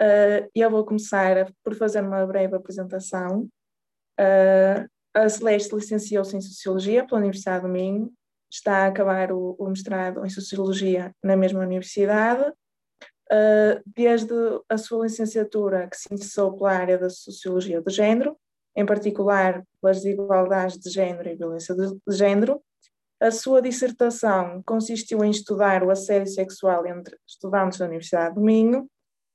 Uh, eu vou começar por fazer uma breve apresentação. Uh, a Celeste licenciou-se em Sociologia pela Universidade do Minho, está a acabar o, o mestrado em Sociologia na mesma universidade. Uh, desde a sua licenciatura, que se interessou pela área da Sociologia do Género, em particular pelas desigualdades de género e violência de, género, a sua dissertação consistiu em estudar o assédio sexual entre estudantes da Universidade do Minho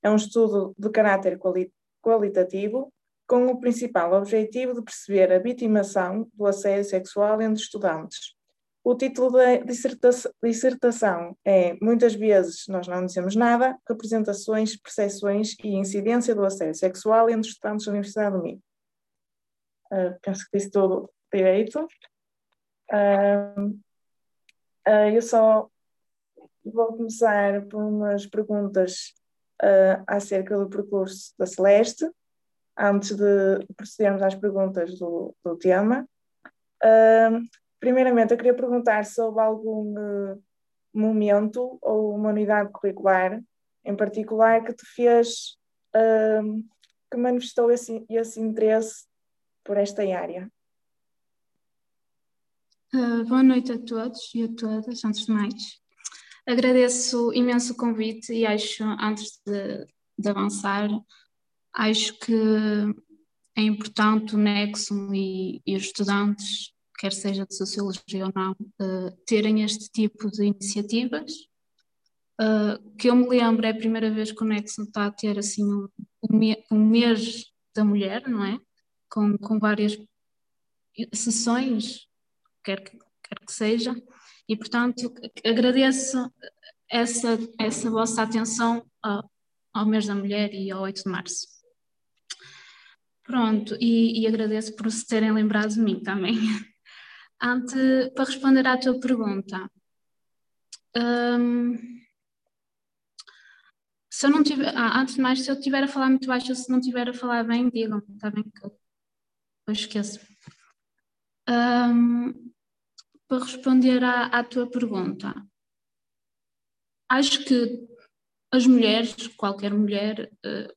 é um estudo de caráter quali qualitativo, com o principal objetivo de perceber a vitimação do assédio sexual entre estudantes. O título da dissertação é Muitas vezes nós não dizemos nada, representações, percepções e incidência do assédio sexual entre estudantes da Universidade do Minho. Uh, penso que disse tudo direito. Uh, uh, eu só vou começar por umas perguntas uh, acerca do percurso da Celeste, antes de procedermos às perguntas do, do tema. Uh, primeiramente, eu queria perguntar houve algum uh, momento ou uma unidade curricular em particular que te fez, que manifestou esse, esse interesse por esta área. Uh, boa noite a todos e a todas, antes de mais. Agradeço imenso o convite e acho, antes de, de avançar, acho que é importante o Nexo e, e os estudantes, quer seja de Sociologia ou não, uh, terem este tipo de iniciativas. Uh, que eu me lembro, é a primeira vez que o Nexo está a ter assim um, um mês da mulher, não é? Com, com várias sessões, quer que, quer que seja, e, portanto, agradeço essa, essa vossa atenção ao, ao mês da mulher e ao 8 de março. Pronto, e, e agradeço por se terem lembrado de mim também. Ante, para responder à tua pergunta, hum, se eu não tiver, ah, antes de mais, se eu estiver a falar muito baixo ou se não estiver a falar bem, digam, está bem que eu, esqueço. Um, para responder à, à tua pergunta, acho que as mulheres, qualquer mulher, uh,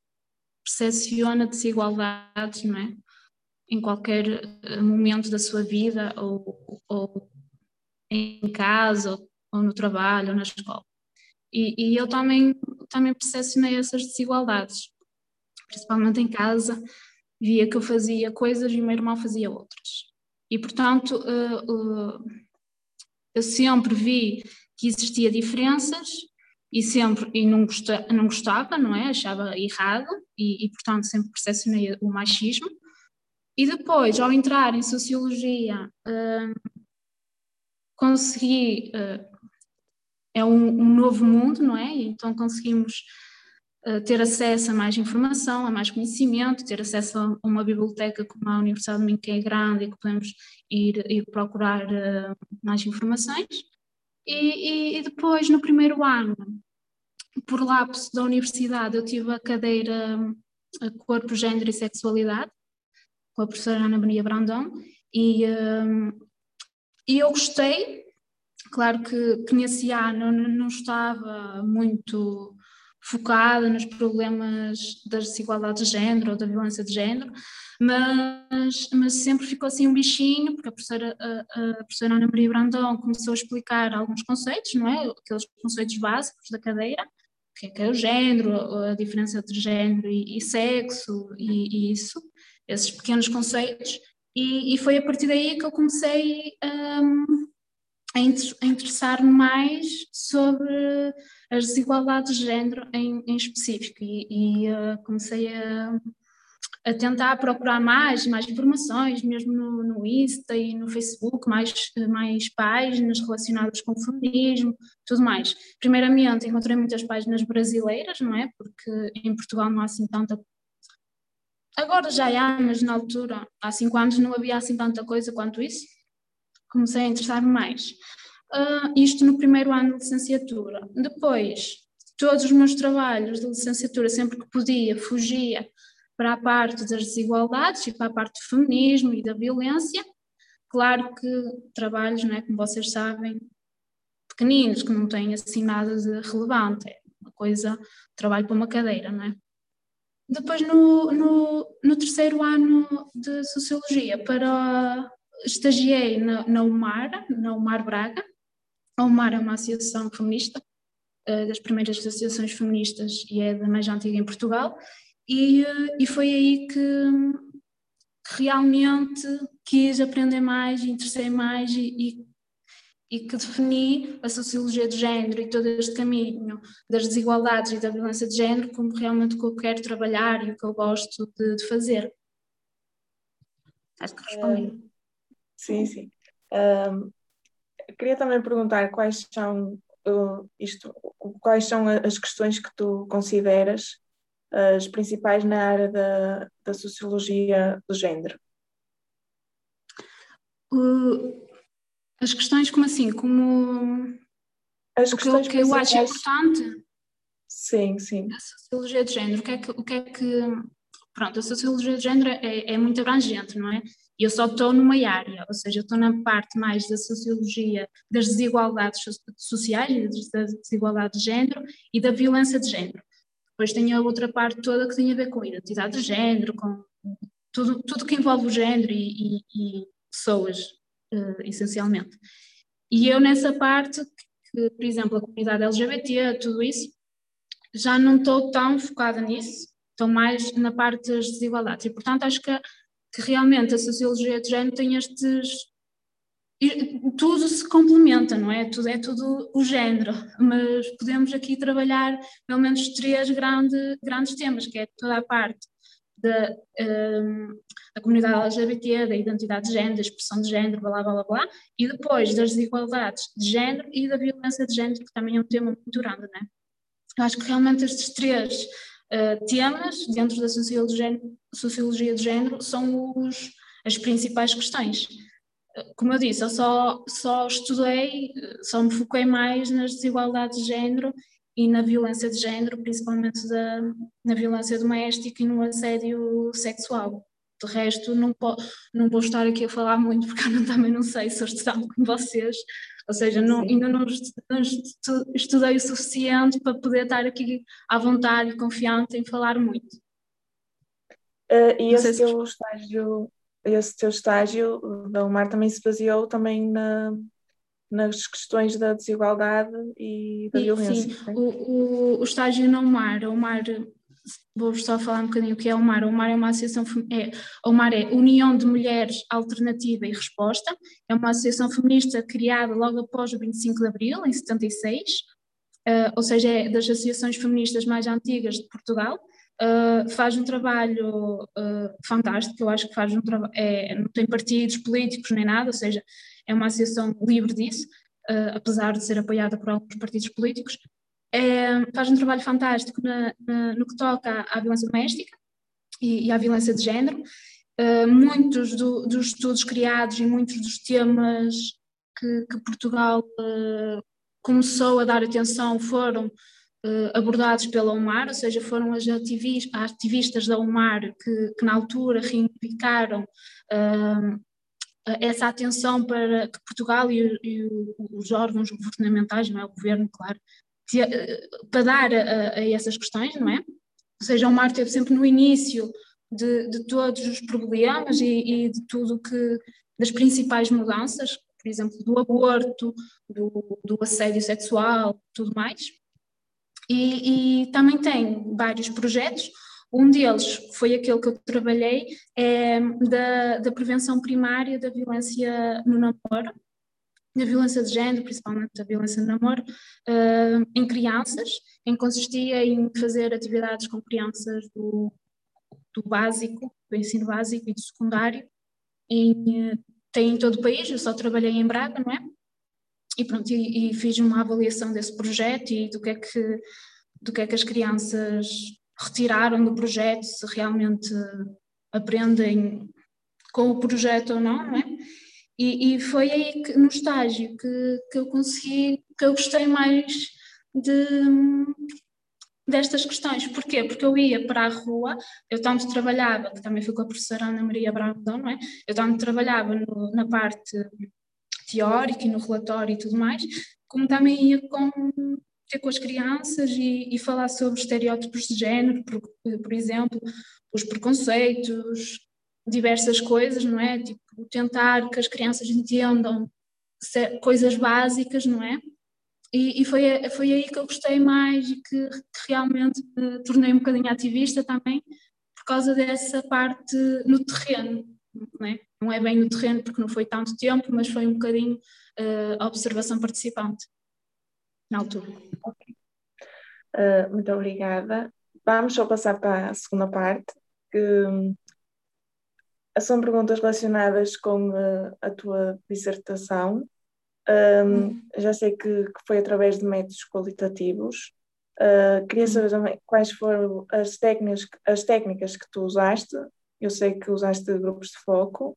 percepciona desigualdades, não é? Em qualquer uh, momento da sua vida, ou, ou em casa, ou, no trabalho, ou na escola. E, e eu também, também percepcionei essas desigualdades, principalmente em casa, via que eu fazia coisas e o meu irmão fazia outras. E, portanto, uh, uh, eu sempre vi que existia diferenças e sempre e não, gostava, não gostava, não é? Achava errado e, e, portanto sempre percepcionei o machismo. E depois, ao entrar em sociologia, hum, consegui uh, é um, um, novo mundo, não é? Então conseguimos uh, ter acesso a mais informação, a mais conhecimento, ter acesso a uma biblioteca como a Universidade de Minho, que é grande e que podemos ir, ir procurar uh, mais informações. E, e, e, depois, no primeiro ano, por lapso da universidade, eu tive a cadeira a Corpo, Gênero e Sexualidade, com a professora Ana Maria Brandão, e, e eu gostei, claro que, que nesse ano não estava muito focada nos problemas das desigualdades de género ou da violência de género, mas, mas sempre ficou assim um bichinho, porque a professora, a, a professora Ana Maria Brandão começou a explicar alguns conceitos, não é? Aqueles conceitos básicos da cadeira, o que é, que é o género, a diferença entre género e, e sexo e, e, isso, esses pequenos conceitos, e, e, foi a partir daí que eu comecei um, a, a interessar-me mais sobre as desigualdades de género em, em específico, e, uh, comecei a a tentar procurar mais, mais informações, mesmo no, no Insta e no Facebook, mais, mais páginas relacionadas com o feminismo, tudo mais. Primeiramente, encontrei muitas páginas brasileiras, não é? Porque em Portugal não há assim tanta. Agora já há, mas na altura, há cinco anos, não havia assim tanta coisa quanto isso. Comecei a interessar-me mais. Uh, isto no primeiro ano de licenciatura. Depois, todos os meus trabalhos de licenciatura, sempre que podia, fugia para a parte das desigualdades e para a parte do feminismo e da violência. Claro que trabalhos, né, como vocês sabem, pequeninos, que não têm assim nada de relevante, é uma coisa, trabalho para uma cadeira, não é? depois, no, no, no, terceiro ano de Sociologia, para estagiei na, na UMAR, na UMAR Braga. A UMAR é uma associação feminista, uh, das primeiras associações feministas e é da mais antiga em Portugal, e, uh, e foi aí que, que, realmente quis aprender mais, interessei mais e, e e que defini a sociologia de género e todo este caminho das desigualdades e da violência de género como realmente o que eu quero trabalhar e o que eu gosto de, de fazer. Acho que respondi. Uh, sim, sim. Uh, queria também perguntar quais são, uh, isto, quais são as questões que tu consideras as principais na área da, da sociologia do género. As questões como assim? Como as o que, eu, que eu acho importante? Sim, sim. A sociologia de género, o que é que, o que, é que pronto, a sociologia de género é, é muito abrangente, não é? Eu só estou numa área, ou seja, estou na parte mais da sociologia das desigualdades sociais, da desigualdade de género e da violência de género. Depois tem a outra parte toda que tem a ver com identidade de género, com tudo, tudo que envolve o género e, e, e pessoas, uh, essencialmente. E eu nessa parte, que, por exemplo, a comunidade LGBT, tudo isso, já não estou tão focada nisso, estou mais na parte das desigualdades. E, portanto, acho que, que realmente a sociologia de género tem estes. Tudo se complementa, não é? Tudo é tudo o género, mas podemos aqui trabalhar pelo menos três grande, grandes temas, que é toda a parte da, um, da comunidade LGBT, da identidade de género, da expressão de género, blá blá blá blá, e depois das desigualdades de género e da violência de género, que também é um tema muito grande, né? Eu acho que realmente estes três uh, temas dentro da sociologia sociologia de género são os, as principais questões. Como eu disse, eu só, só estudei, só me foquei mais nas desigualdades de género e na violência de género, principalmente da, na violência doméstica e no assédio sexual. De resto, não, po, não vou estar aqui a falar muito, porque eu não, também não sei se eu estudava com vocês, ou seja, não, ainda não, estudei o suficiente para poder estar aqui à vontade e confiante em falar muito. Uh, e esse teu, estágio, esse teu estágio da UMAR também se baseou também na, nas questões da desigualdade e da sim, violência. Sim, o, o, o, estágio na UMAR, a UMAR, vou só falar um bocadinho o que é a UMAR. A UMAR é uma associação, é, a UMAR é União de Mulheres Alternativa e Resposta, é uma associação feminista criada logo após o 25 de Abril, em 76, uh, eh, ou seja, é das associações feministas mais antigas de Portugal. Uh, faz um trabalho uh, fantástico, eu acho que faz um trabalho, é, não tem partidos políticos nem nada, ou seja, é uma associação livre disso, apesar de ser apoiada por alguns partidos políticos. É, faz um trabalho fantástico na, na, no que toca à, violência doméstica e, e à violência de género. Uh, muitos do, dos estudos criados e muitos dos temas que, que Portugal uh, começou a dar atenção foram abordados pela UMAR, ou seja, foram as ativistas, ativistas da UMAR que, que na altura reivindicaram essa atenção para que Portugal e, e os órgãos governamentais, não é o governo, claro, para dar a, a, essas questões, não é? Ou seja, o mar esteve sempre no início de, de todos os problemas e, e, de tudo que, das principais mudanças, por exemplo, do aborto, do, do assédio sexual, tudo mais. E, e também tem vários projetos um deles foi aquele que eu trabalhei, é, da, da prevenção primária da violência no namoro, da violência de género, principalmente da violência no namoro, uh, em crianças, em que consistia em fazer atividades com crianças do, do básico, do ensino básico e do secundário, em, tem em todo o país, eu só trabalhei em Braga, não é? E pronto, e, e fiz uma avaliação desse projeto e do que é que, do que, é que as crianças retiraram do projeto, se realmente aprendem com o projeto ou não, não é? E, e foi aí que, no estágio que, que eu consegui, que eu gostei mais de, destas questões. Porquê? Porque eu ia para a rua, eu tanto trabalhava, que também fui com a professora Ana Maria Brandão, não é? Eu tanto trabalhava no, na parte teórica e no relatório e tudo mais, como também ia com ter com as crianças e, e, falar sobre estereótipos de género, por, por exemplo, os preconceitos, diversas coisas, não é? Tipo, tentar que as crianças entendam coisas básicas, não é? E, e, foi, foi aí que eu gostei mais e que, que realmente me tornei um bocadinho ativista também, por causa dessa parte no terreno, não é? Não é bem no terreno porque não foi tanto tempo, mas foi um bocadinho uh, observação participante na altura. Uh, muito obrigada. Vamos só passar para a segunda parte, que hum, são perguntas relacionadas com uh, a tua dissertação. Um, já sei que, que, foi através de métodos qualitativos. Uh, queria saber também quais foram as técnicas, as técnicas que tu usaste. Eu sei que usaste grupos de foco.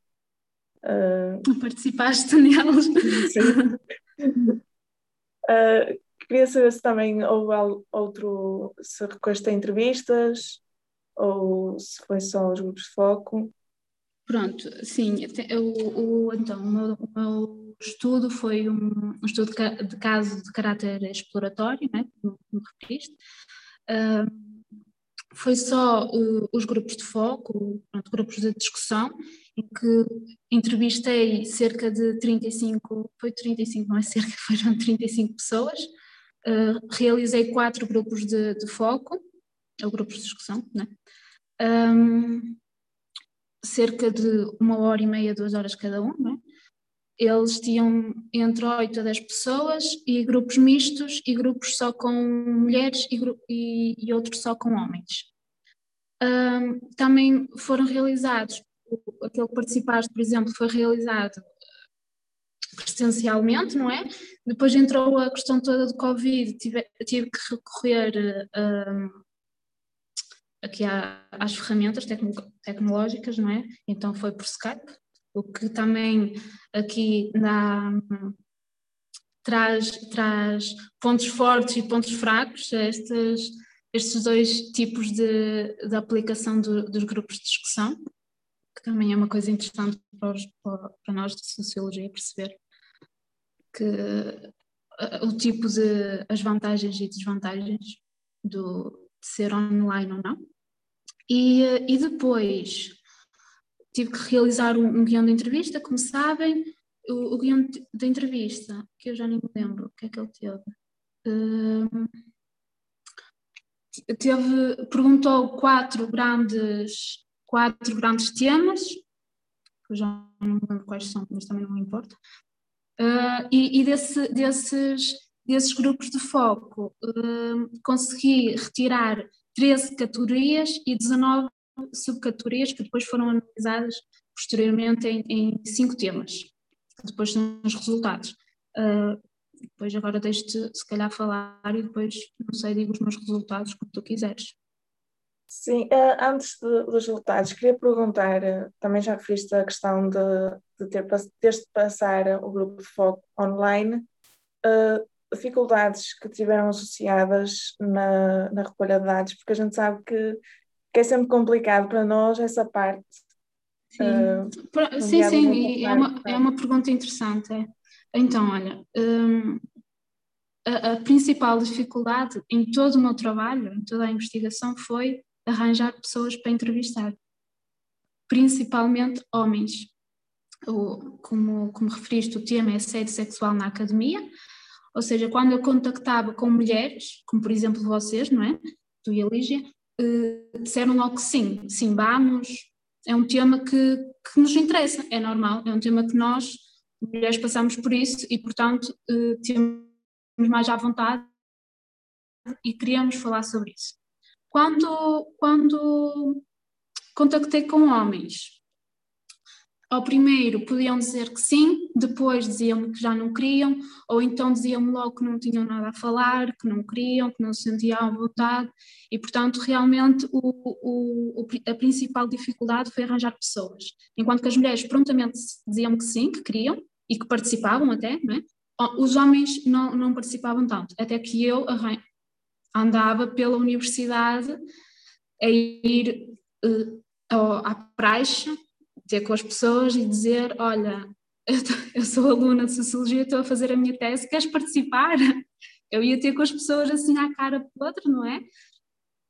Uh, Participaste neles. Sim. uh, queria saber se também houve outro, se recorreste a entrevistas ou se foi só os grupos de foco. Pronto, sim, o, o então, o meu, o meu, estudo foi um, um, estudo de caso de caráter exploratório, né, como, como referiste. Uh, foi só os grupos de foco, pronto, grupos de discussão, em que entrevistei cerca de 35, foi 35, não é cerca, foram 35 pessoas. Uh, realizei quatro grupos de, de, foco, ou grupos de discussão, né? Um, cerca de uma hora e meia, duas horas cada um, né? Eles tinham entre 8 a 10 pessoas e grupos mistos e grupos só com mulheres e, e, e outros só com homens. Um, também foram realizados, aquele que participaste, por exemplo, foi realizado presencialmente, não é? Depois entrou a questão toda do Covid, tive, tive que recorrer um, aqui à, às ferramentas tecno, tecnológicas, não é? Então foi por Skype, o que também aqui traz, traz pontos fortes e pontos fracos a estes, estes dois tipos de, de aplicação do, dos grupos de discussão, que também é uma coisa interessante para, os, para nós de Sociologia perceber que o tipo de as vantagens e desvantagens do, ser online ou não. E, e depois tive que realizar um, um guião de entrevista, como sabem, o, o guião de, entrevista, que eu já nem me lembro o que é que ele teve. Uh, teve perguntou quatro grandes, quatro grandes temas, que eu já não me lembro quais são, mas também não me importa. Uh, e, e desse, desses, desses grupos de foco uh, consegui retirar 13 categorias e 19 subcategorias que depois foram analisadas posteriormente em, em cinco temas. Depois são os resultados. Uh, depois agora deixo-te se calhar falar e depois, não sei, digo os meus resultados como tu quiseres. Sim, uh, antes de, dos resultados, queria perguntar, uh, também já referiste a questão de, de ter, teres de passar o grupo de foco online, uh, dificuldades que tiveram associadas na, na recolha de dados, porque a gente sabe que, que é sempre complicado para nós essa parte. Sim, sim, sim é, uma, é uma pergunta interessante. É. Então, olha, um, a, a principal dificuldade em todo o meu trabalho, em toda a investigação, foi arranjar pessoas para entrevistar, principalmente homens. O, como, como referiste, o tema é assédio sexual na academia, ou seja, quando eu contactava com mulheres, como por exemplo vocês, não é? Tu e a Lígia, eh, disseram logo que sim, sim, vamos, é um tema que, que nos interessa, é normal, é um tema que nós, mulheres, passamos por isso e, portanto, eh, temos mais à vontade e queríamos falar sobre isso. Quando, quando contactei com homens, ao primeiro podiam dizer que sim, depois diziam-me que já não queriam, ou então diziam-me logo que não tinham nada a falar, que não queriam, que não se sentiam à vontade, e portanto realmente o, o, a principal dificuldade foi arranjar pessoas. Enquanto que as mulheres prontamente diziam que sim, que queriam, e que participavam até, não é? os homens não, não participavam tanto, até que eu andava pela universidade a ir uh, à praxe, ter com as pessoas e dizer, olha, eu, eu sou aluna de Sociologia, estou a fazer a minha tese, queres participar? eu ia ter com as pessoas assim à cara outra, não é?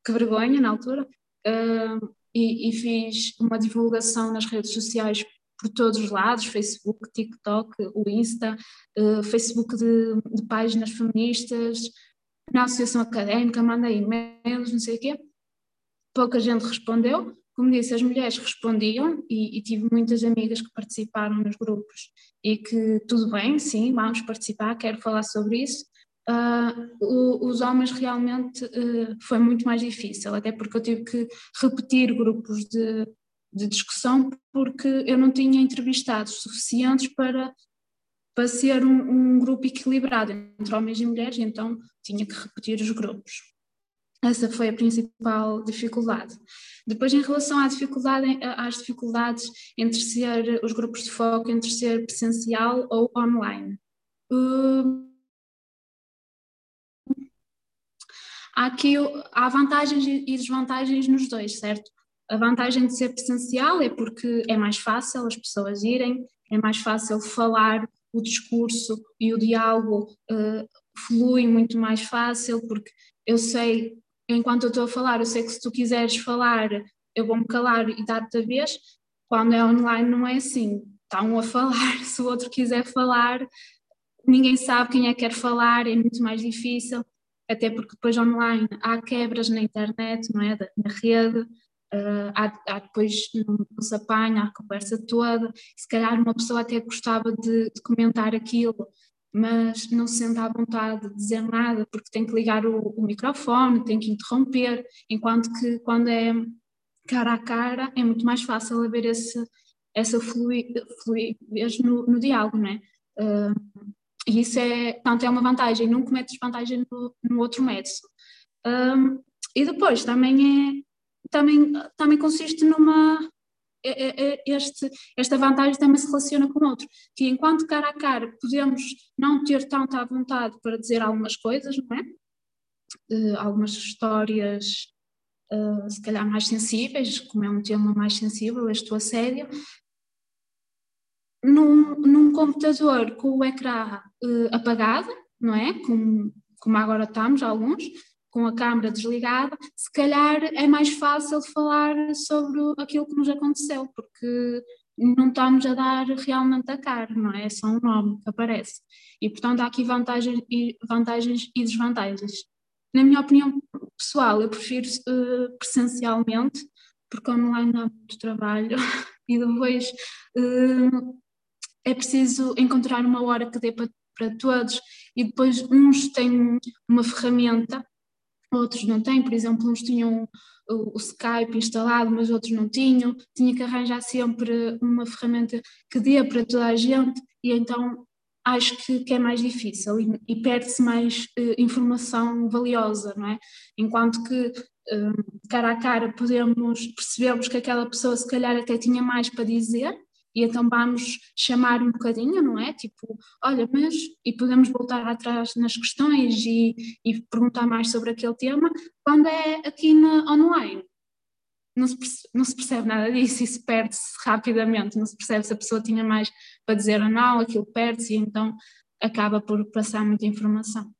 Que vergonha na altura. Uh, e, e, fiz uma divulgação nas redes sociais por todos os lados, Facebook, TikTok, o Insta, uh, Facebook de, de, páginas feministas, na associação académica, mandei e-mails, não sei o quê. Pouca gente respondeu. Como disse, as mulheres respondiam e, e tive muitas amigas que participaram nos grupos e que tudo bem, sim, vamos participar, quero falar sobre isso. Uh, os homens realmente uh, foi muito mais difícil, até porque eu tive que repetir grupos de, de discussão porque eu não tinha entrevistados suficientes para, para ser um, um, grupo equilibrado entre homens e mulheres, então tinha que repetir os grupos. Essa foi a principal dificuldade. Depois, em relação à dificuldade, às dificuldades entre ser os grupos de foco, entre ser presencial ou online. Uh, há aqui há vantagens e desvantagens nos dois, certo? A vantagem de ser presencial é porque é mais fácil as pessoas irem, é mais fácil falar, o discurso e o diálogo uh, flui muito mais fácil, porque eu sei, enquanto eu estou a falar, eu sei que se tu quiseres falar, eu vou-me calar e dar-te a vez. Quando é online não é assim, está um a falar, se o outro quiser falar, ninguém sabe quem é que quer falar, é muito mais difícil, até porque depois online há quebras na internet, não é? Na rede, uh, há, há, depois não, se apanha a conversa toda, se calhar uma pessoa até gostava de, de, comentar aquilo, mas não se sente à vontade de dizer nada porque tem que ligar o, o microfone, tem que interromper, enquanto que quando é cara a cara é muito mais fácil haver esse, essa fluidez no, no diálogo, não é? Uh, e isso é, portanto, é uma vantagem, não comete desvantagem no, no outro método. Um, e depois também é, também, também consiste numa, este, esta vantagem também se relaciona com outro, que enquanto cara a cara podemos não ter tanta vontade para dizer algumas coisas, não é? Uh, algumas histórias uh, se calhar mais sensíveis, como é um tema mais sensível, este assédio, num, num computador com o ecrã uh, apagado, não é? Como, como agora estamos, alguns, com a câmara desligada, se calhar é mais fácil falar sobre aquilo que nos aconteceu, porque não estamos a dar realmente a cara, não é? É só um nome que aparece. E, portanto, há aqui vantagens e, vantagens e desvantagens. Na minha opinião pessoal, eu prefiro uh, presencialmente, porque online há muito trabalho e depois uh, é preciso encontrar uma hora que dê para, para todos e depois uns têm uma ferramenta, outros não têm, por exemplo, uns tinham o, Skype instalado, mas outros não tinham, tinha que arranjar sempre uma ferramenta que dê para toda a gente e então acho que, que é mais difícil e, e perde-se mais uh, informação valiosa, não é? Enquanto que uh, cara a cara podemos percebermos que aquela pessoa se calhar até tinha mais para dizer e então vamos chamar um bocadinho, não é? Tipo, olha, mas. E podemos voltar atrás nas questões e, e perguntar mais sobre aquele tema, quando é aqui na online. Não se, não se percebe nada disso, isso perde-se rapidamente, não se percebe se a pessoa tinha mais para dizer ou não, aquilo perde-se e então acaba por passar muita informação.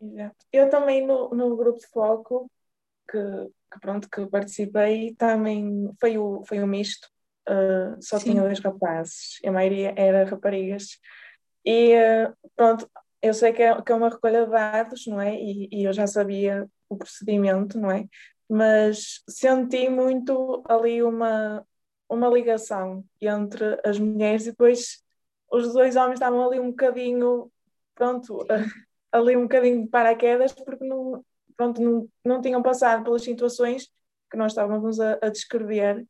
Exato. Eu também no, no grupo de foco que, que pronto que participei também foi o, foi o misto uh, só Sim. tinha dois rapazes, a maioria era raparigas. E uh, pronto, eu sei que é, que é uma recolha de dados, não é? E, e, eu já sabia o procedimento, não é? Mas senti muito ali uma, uma ligação entre as mulheres e depois os dois homens estavam ali um bocadinho, pronto, ali um bocadinho de paraquedas porque não, pronto, não, não tinham passado pelas situações que nós estávamos a, a descrever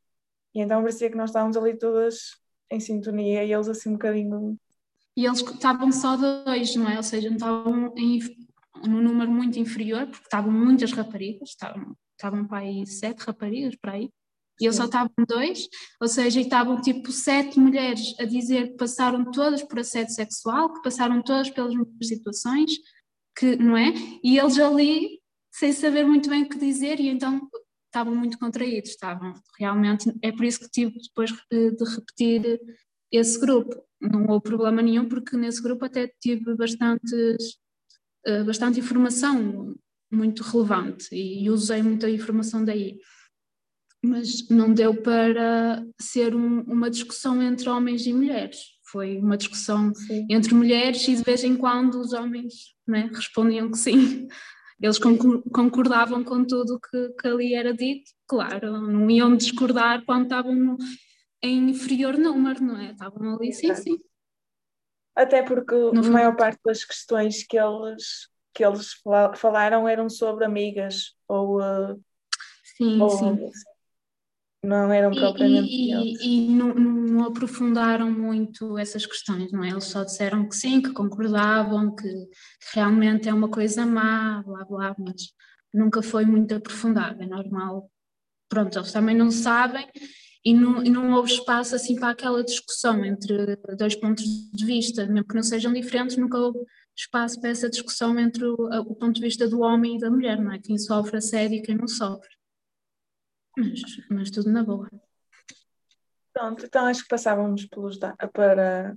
e então parecia que nós estávamos ali todas em sintonia e eles assim um bocadinho. E eles estavam só dois, não é? Ou seja, não estavam em, num número muito inferior, porque estavam muitas raparigas, estavam, estavam para aí sete raparigas, para aí. E eles só estavam dois, ou seja, estavam tipo sete mulheres a dizer que passaram todas por assédio sexual, que passaram todas pelas mesmas situações, que não é? E eles ali sem saber muito bem o que dizer, e então estavam muito contraídos, estavam realmente, é por isso que tive depois eh, de repetir esse grupo. Não houve problema nenhum, porque nesse grupo até tive bastantes uh, bastante informação muito relevante e, e usei muita informação daí. Mas não deu para ser um, uma discussão entre homens e mulheres. Foi uma discussão sim. entre mulheres e de vez em quando os homens né, respondiam que sim. Eles concordavam com tudo que, que ali era dito, claro, não iam discordar quando estavam no, em inferior número, não é? Estavam ali, sim, sim. Até porque a maior parte das questões que eles, que eles falaram eram sobre amigas ou. Uh, sim, ou, sim. Não eram propriamente. E, e, e não, não, aprofundaram muito essas questões, não é? Eles só disseram que sim, que concordavam, que, realmente é uma coisa má, blá blá, mas nunca foi muito aprofundado, é normal. Pronto, eles também não sabem e não, e não houve espaço assim para aquela discussão entre dois pontos de vista, mesmo que não sejam diferentes, nunca houve espaço para essa discussão entre o, o ponto de vista do homem e da mulher, não é? Quem sofre assédio e quem não sofre. Mas, mas tudo na boa. Pronto, então acho que passávamos pelos para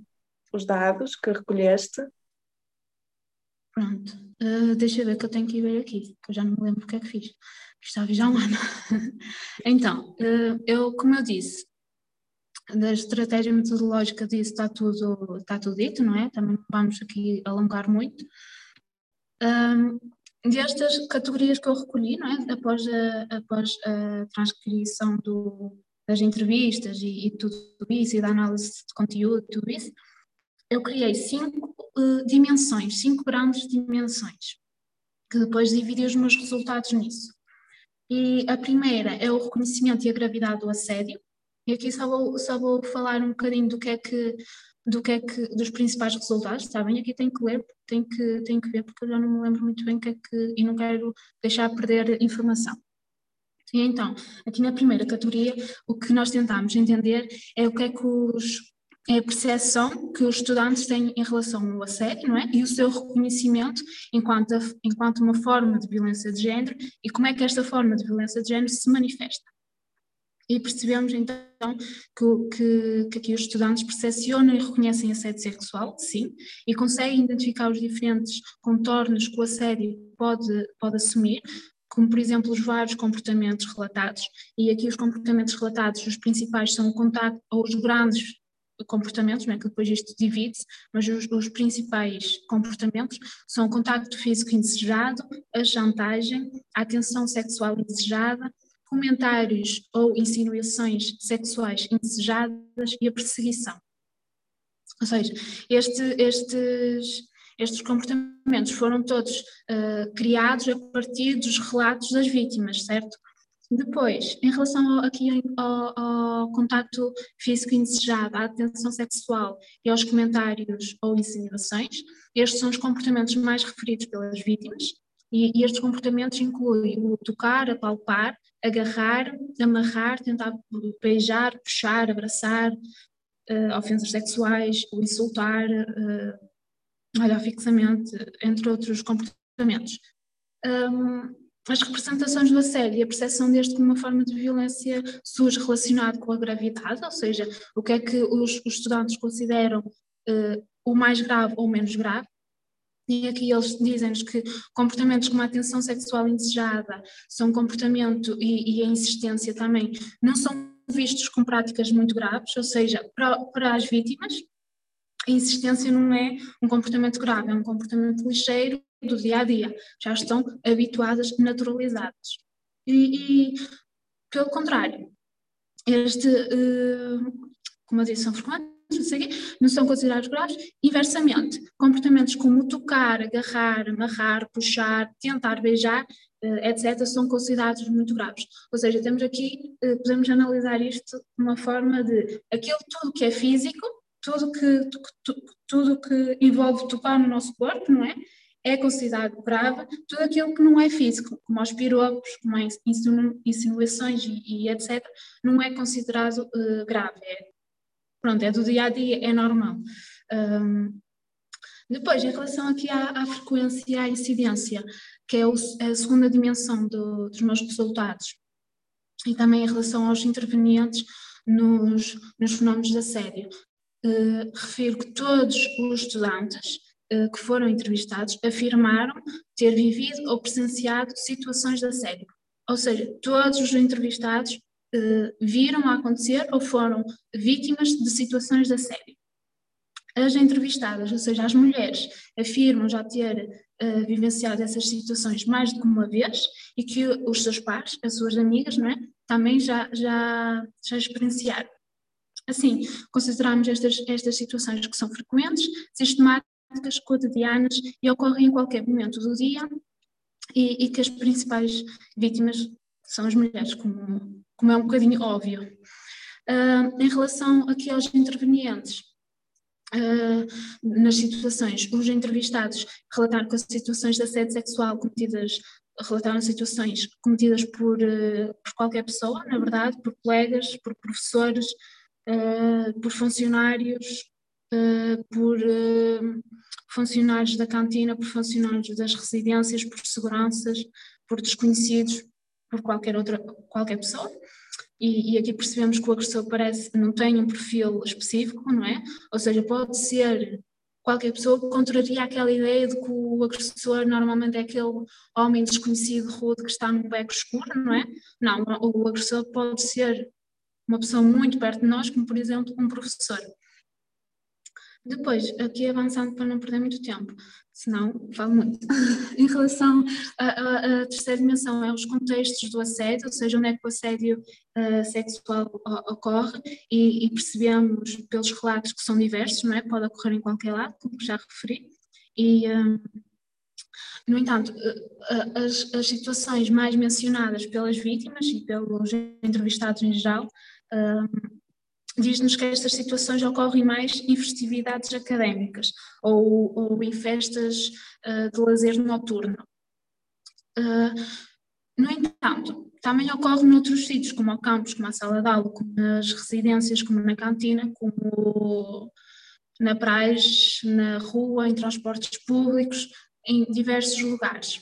os dados que recolheste. Pronto, uh, deixa eu ver que eu tenho que ir ver aqui, que eu já não me lembro o que é que fiz. Estava já um ano. então, uh, eu, como eu disse, da estratégia metodológica disso está tudo, está tudo dito, não é? Também não vamos aqui alongar muito. Um, destas categorias que eu recolhi, não é? Após a, após a transcrição do, das entrevistas e, e, tudo isso, e da análise de conteúdo, tudo isso, eu criei cinco uh, dimensões, cinco grandes dimensões, que depois dividi os meus resultados nisso. E a primeira é o reconhecimento e a gravidade do assédio, e aqui só vou, só vou falar um bocadinho do que é que do que é que, dos principais resultados, sabem? Aqui tem que ler, tem que, tem que ver, porque eu já não me lembro muito bem o que é que, e não quero deixar perder informação. E então, aqui na primeira categoria, o que nós tentamos entender é o que é que os, é a percepção que os estudantes têm em relação ao assédio, não é? E o seu reconhecimento enquanto, enquanto uma forma de violência de género e como é que esta forma de violência de género se manifesta. E percebemos então que, que, que aqui os estudantes percepcionam e reconhecem assédio sexual, sim, e conseguem identificar os diferentes contornos que o assédio pode, pode assumir, como por exemplo os vários comportamentos relatados, e aqui os comportamentos relatados, os principais são o contacto, ou os grandes comportamentos, não é que depois isto divide-se, mas os, os, principais comportamentos são o contacto físico indesejado, a chantagem, a atenção sexual indesejada, comentários ou insinuações sexuais indesejadas e a perseguição. Ou seja, este, estes, estes comportamentos foram todos uh, criados a partir dos relatos das vítimas, certo? Depois, em relação ao, aqui ao, ao contacto físico indesejado, à atenção sexual e aos comentários ou insinuações, estes são os comportamentos mais referidos pelas vítimas e, e estes comportamentos incluem o tocar, apalpar, agarrar, amarrar, tentar beijar, puxar, abraçar, uh, ofensas sexuais, o insultar, uh, olhar fixamente, entre outros comportamentos. Um, as representações do assédio e a percepção deste como uma forma de violência surge relacionado com a gravidade, ou seja, o que é que os, os estudantes consideram uh, o mais grave ou menos grave, e aqui eles dizem-nos que comportamentos como a atenção sexual indesejada são comportamento e, e, a insistência também não são vistos com práticas muito graves, ou seja, para, para as vítimas, a insistência não é um comportamento grave, é um comportamento ligeiro do dia a dia, já estão habituadas, naturalizadas. E, e pelo contrário, este, uh, como eu disse, são frequentes não são considerados graves. Inversamente, comportamentos como tocar, agarrar, amarrar, puxar, tentar beijar, eh, etc., são considerados muito graves. Ou seja, temos aqui, eh, podemos analisar isto de uma forma de aquilo tudo que é físico, tudo que, tudo que envolve tocar no nosso corpo, não é? É considerado grave, tudo aquilo que não é físico, como os piropos, como as insinuações e, e etc., não é considerado uh, grave, é pronto, é do dia a dia, é normal. Um, depois, em relação aqui à, à, frequência e à incidência, que é, o, a segunda dimensão do, dos meus resultados, e também em relação aos intervenientes nos, nos fenómenos de assédio, uh, refiro que todos os estudantes uh, que foram entrevistados afirmaram ter vivido ou presenciado situações de assédio. Ou seja, todos os entrevistados uh, viram acontecer ou foram vítimas de situações de assédio. As entrevistadas, ou seja, as mulheres, afirmam já ter uh, vivenciado essas situações mais de uma vez e que os seus pares, as suas amigas, não é? também já, já, já experienciaram. Assim, consideramos estas, estas situações que são frequentes, sistemáticas, cotidianas e ocorrem em qualquer momento do dia e, e que as principais vítimas são as mulheres, como, como é um bocadinho óbvio. Uh, em relação aqui aos intervenientes, uh, nas situações, os entrevistados relataram que as situações de assédio sexual cometidas relataram situações cometidas por, uh, por qualquer pessoa, na verdade, por colegas, por professores, por funcionários, por funcionários da cantina, por funcionários das residências, por seguranças, por desconhecidos, por qualquer outra qualquer pessoa. E, e, aqui percebemos que o agressor parece não tem um perfil específico, não é? Ou seja, pode ser qualquer pessoa contraria aquela ideia de que o agressor normalmente é aquele homem desconhecido, rude, que está num beco escuro, não é? Não, o agressor pode ser uma pessoa muito perto de nós, como por exemplo um professor. Depois, aqui avançando para não perder muito tempo, senão falo muito. em relação à, terceira dimensão, é os contextos do assédio, ou seja, onde é que o assédio uh, sexual ocorre, e, e, percebemos pelos relatos que são diversos, não é? Pode ocorrer em qualquer lado, como já referi, e. Um, no entanto, as, as, situações mais mencionadas pelas vítimas e pelos entrevistados em geral diz-nos que estas situações ocorrem mais em festividades académicas ou, ou em festas uh, de lazer noturno. Uh, no entanto, também ocorre noutros sítios, como ao campus, como a sala de aula, como nas residências, como na cantina, como na praia, na rua, em transportes públicos, em diversos lugares.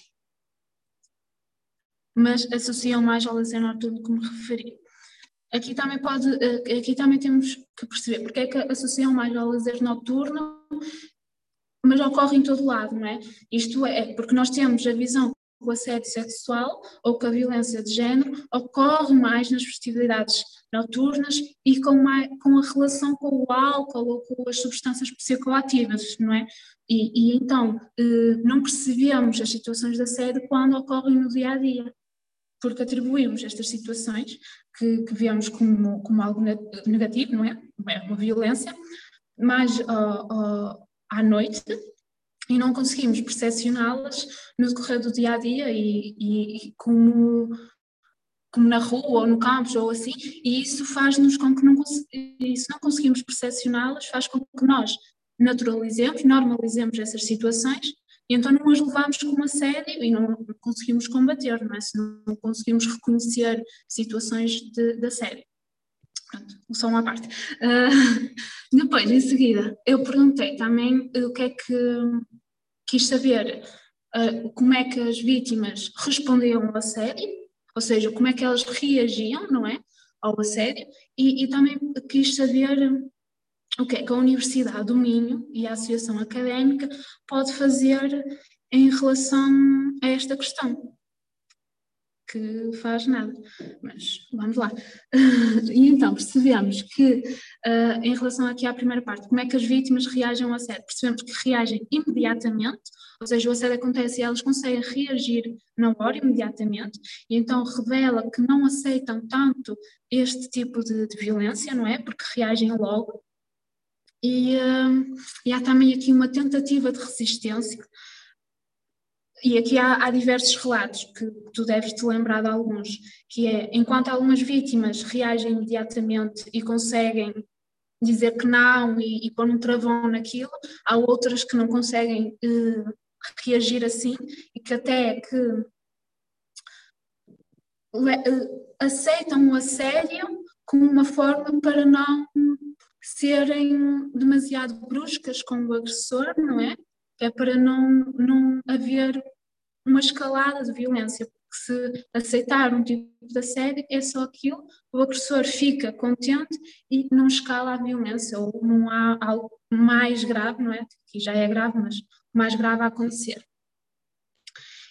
Mas associam mais ao lazer noturno, como referi aqui também pode, eh, aqui também temos que perceber porque é que associam mais ao lazer noturno, mas ocorre em todo lado, não é? Isto é, porque nós temos a visão que o assédio sexual ou que a violência de género ocorre mais nas festividades noturnas e com, mais, com a relação com o álcool ou com as substâncias psicoativas, não é? E, e então eh, não percebemos as situações de assédio quando ocorrem no dia a dia porque atribuímos estas situações que, que vemos como, como algo negativo, não é? É uma violência, mais uh, uh, à noite e não conseguimos percepcioná-las no decorrer do dia a dia e, e, como, como na rua ou no campus ou assim, e isso faz-nos com que não, se não conseguimos percepcioná-las, faz com que nós naturalizemos, normalizemos essas situações e então não as levamos como a sério e não conseguimos combater, não é? Não conseguimos reconhecer situações de, de assédio. Pronto, só uma parte. Uh, depois, em seguida, eu perguntei também o que é que quis saber uh, como é que as vítimas respondiam ao assédio, ou seja, como é que elas reagiam, não é? Ao assédio, e, e também quis saber o que é que a Universidade do Minho e a Associação Académica pode fazer em relação a esta questão. Que faz nada, mas vamos lá. E então percebemos que, uh, em relação aqui à primeira parte, como é que as vítimas reagem ao assédio? Percebemos que reagem imediatamente, ou seja, o assédio acontece e elas conseguem reagir na hora, imediatamente, e então revela que não aceitam tanto este tipo de, de violência, não é? Porque reagem logo, e, uh, e há também aqui uma tentativa de resistência. E aqui há, há diversos relatos que tu deves te lembrar de alguns, que é enquanto algumas vítimas reagem imediatamente e conseguem dizer que não e, e pôr um travão naquilo, há outras que não conseguem uh, reagir assim e que até que uh, aceitam o assédio como uma forma para não serem demasiado bruscas com o agressor, não é? É para não, não haver uma escalada de violência, porque se aceitar um tipo de assédio é só aquilo, o agressor fica contente e não escala a violência, ou não há algo mais grave, não é? Que já é grave, mas mais grave a acontecer.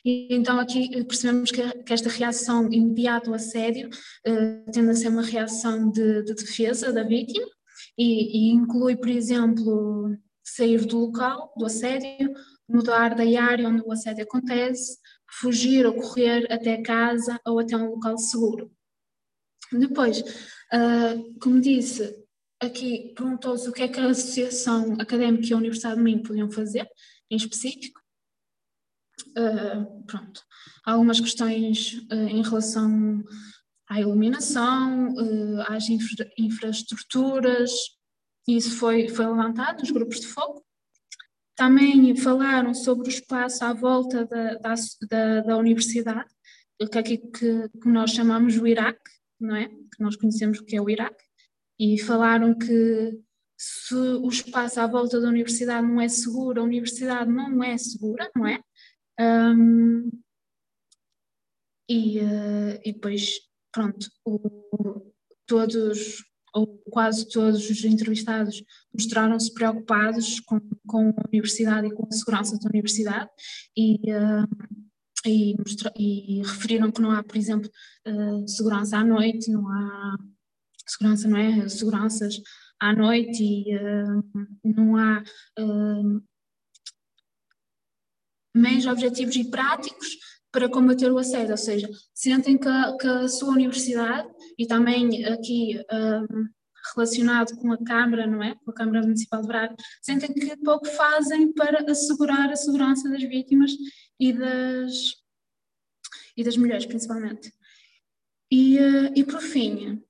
E então aqui percebemos que, que esta reação imediata ao assédio uh, tende a ser uma reação de, de defesa da vítima e, e, inclui, por exemplo, sair do local do assédio, mudar da área onde o assédio acontece, fugir ou correr até casa ou até um local seguro. Depois, uh, como disse, aqui perguntou-se o que é que a Associação Académica e a Universidade de Minho podiam fazer, em específico. Uh, pronto, algumas questões uh, em relação à iluminação, às infra infraestruturas, isso foi, foi levantado nos grupos de foco. Também falaram sobre o espaço à volta da, da, da, da universidade, que aqui que, que, nós chamamos o Iraque, não é? Que nós conhecemos o que é o Iraque, e falaram que se o espaço à volta da universidade não é seguro, a universidade não é segura, não é? Um, e, uh, e depois, pronto, o, todos ou quase todos os entrevistados mostraram-se preocupados com, com a universidade e com a segurança da universidade e, uh, e, e, referiram que não há, por exemplo, uh, segurança à noite, não há segurança, não é? Seguranças à noite e uh, não há meios objetivos e práticos para combater o assédio, ou seja, sentem que a, que a sua universidade e também aqui um, relacionado com a Câmara, não é? Com a Câmara Municipal de Braga, sentem que pouco fazem para assegurar a segurança das vítimas e das, e das mulheres, principalmente. E, uh, e por fim,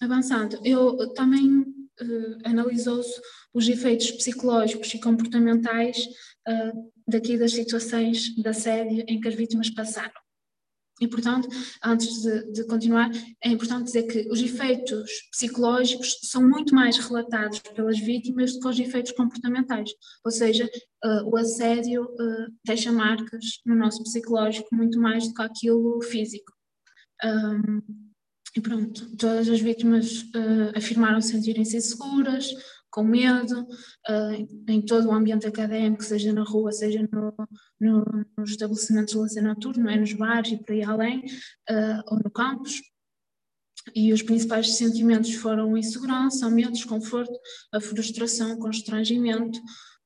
avançando, eu também uh, analisou-se os efeitos psicológicos e comportamentais uh, daqui das situações de assédio em que as vítimas passaram. E, portanto, antes de, de, continuar, é importante dizer que os efeitos psicológicos são muito mais relatados pelas vítimas do que os efeitos comportamentais. Ou seja, uh, o assédio uh, deixa marcas no nosso psicológico muito mais do que aquilo físico. Um, e pronto, todas as vítimas uh, afirmaram sentirem-se inseguras, com medo, uh, em todo o ambiente académico, seja na rua, seja no, no, nos estabelecimentos de lazer noturno, é? nos bares e por aí além, uh, ou no campus. E os principais sentimentos foram insegurança, medo, desconforto, a frustração, o constrangimento,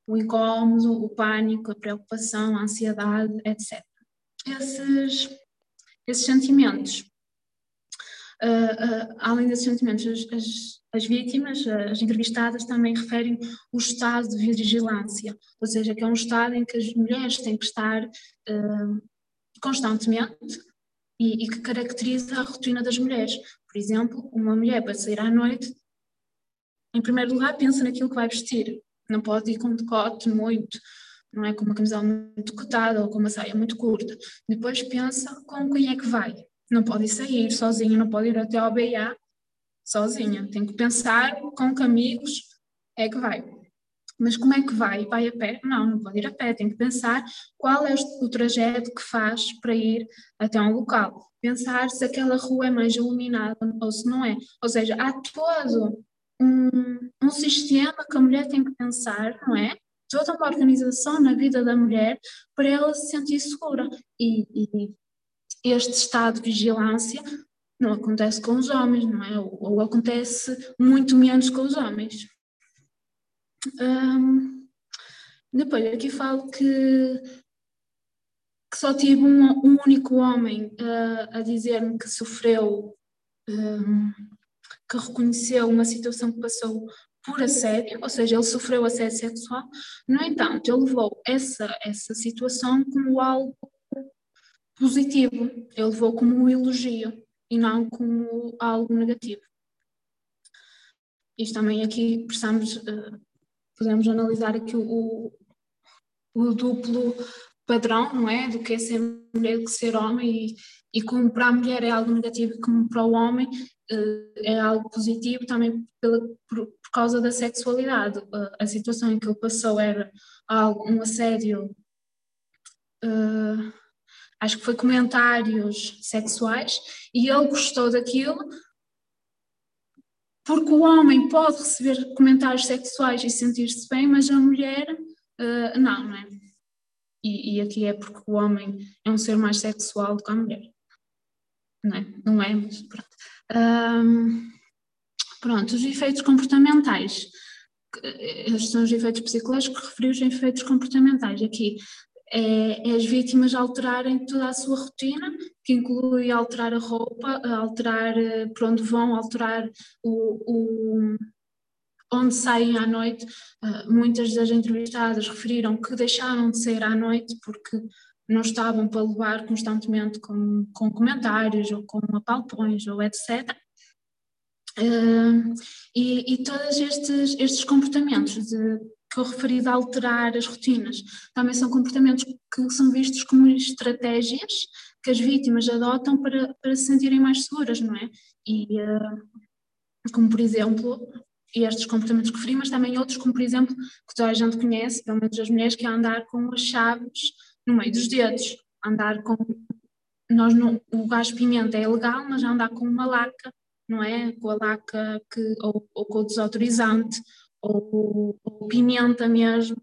o incómodo, o pânico, a preocupação, a ansiedade, etc. Esses, esses sentimentos Uh, além desses sentimentos, as, as, as, vítimas, as entrevistadas, também referem o estado de vigilância, ou seja, que é um estado em que as mulheres têm que estar uh, constantemente e, e, que caracteriza a rotina das mulheres. Por exemplo, uma mulher para sair à noite, em primeiro lugar, pensa naquilo que vai vestir, não pode ir com um decote muito, não é com uma camisola muito cotada ou com uma saia muito curta. Depois pensa com quem é que vai não pode sair sozinha, não pode ir até ao BA sozinha. Tem que pensar com que amigos é que vai. Mas como é que vai? Vai a pé? Não, não pode ir a pé. Tem que pensar qual é o trajeto que faz para ir até um local. Pensar se aquela rua é mais iluminada ou se não é. Ou seja, há todo um, um sistema que a mulher tem que pensar, não é? Toda uma organização na vida da mulher para ela se sentir segura. E, e este estado de vigilância não acontece com os homens, não é? Ou, ou acontece muito menos com os homens. Um, depois, aqui falo que, que só tive um, um único homem uh, a dizer-me que sofreu, um, que reconheceu uma situação que passou por assédio, ou seja, ele sofreu assédio sexual. No entanto, ele levou essa, essa situação como algo positivo, ele levou como um elogio e não como algo negativo. Isto também aqui precisamos, uh, podemos analisar aqui o, o, duplo padrão, não é? Do que é ser mulher, do que ser homem, e, e como para a mulher é algo negativo, como para o homem uh, é algo positivo, também pela, por, por causa da sexualidade. Uh, a situação em que ele passou era algo, um assédio acho que foi comentários sexuais, e ele gostou daquilo porque o homem pode receber comentários sexuais e sentir-se bem, mas a mulher uh, não, não é? E, e, aqui é porque o homem é um ser mais sexual do que a mulher. Não é? Não é, mas pronto. Um, pronto, os efeitos comportamentais. Estes são os efeitos psicológicos referidos a efeitos comportamentais. Aqui é, é, as vítimas alterarem toda a sua rotina, que inclui alterar a roupa, alterar eh, por onde vão, alterar o, o onde saem à noite. Uh, muitas das entrevistadas referiram que deixaram de sair à noite porque não estavam para levar constantemente com, com comentários ou com apalpões ou etc. Uh, e, e todos estes, estes comportamentos de que eu referi de alterar as rotinas, também são comportamentos que são vistos como estratégias que as vítimas adotam para, para se sentirem mais seguras, não é? E, uh, como por exemplo, estes comportamentos que referi, mas também outros, como por exemplo, que toda a gente conhece, pelo menos as mulheres, que é andar com as chaves no meio dos dedos, andar com. Nós não, o gás pimenta é ilegal, mas andar com uma laca, não é? Com a laca que, ou, ou com o desautorizante, ou, ou pimenta mesmo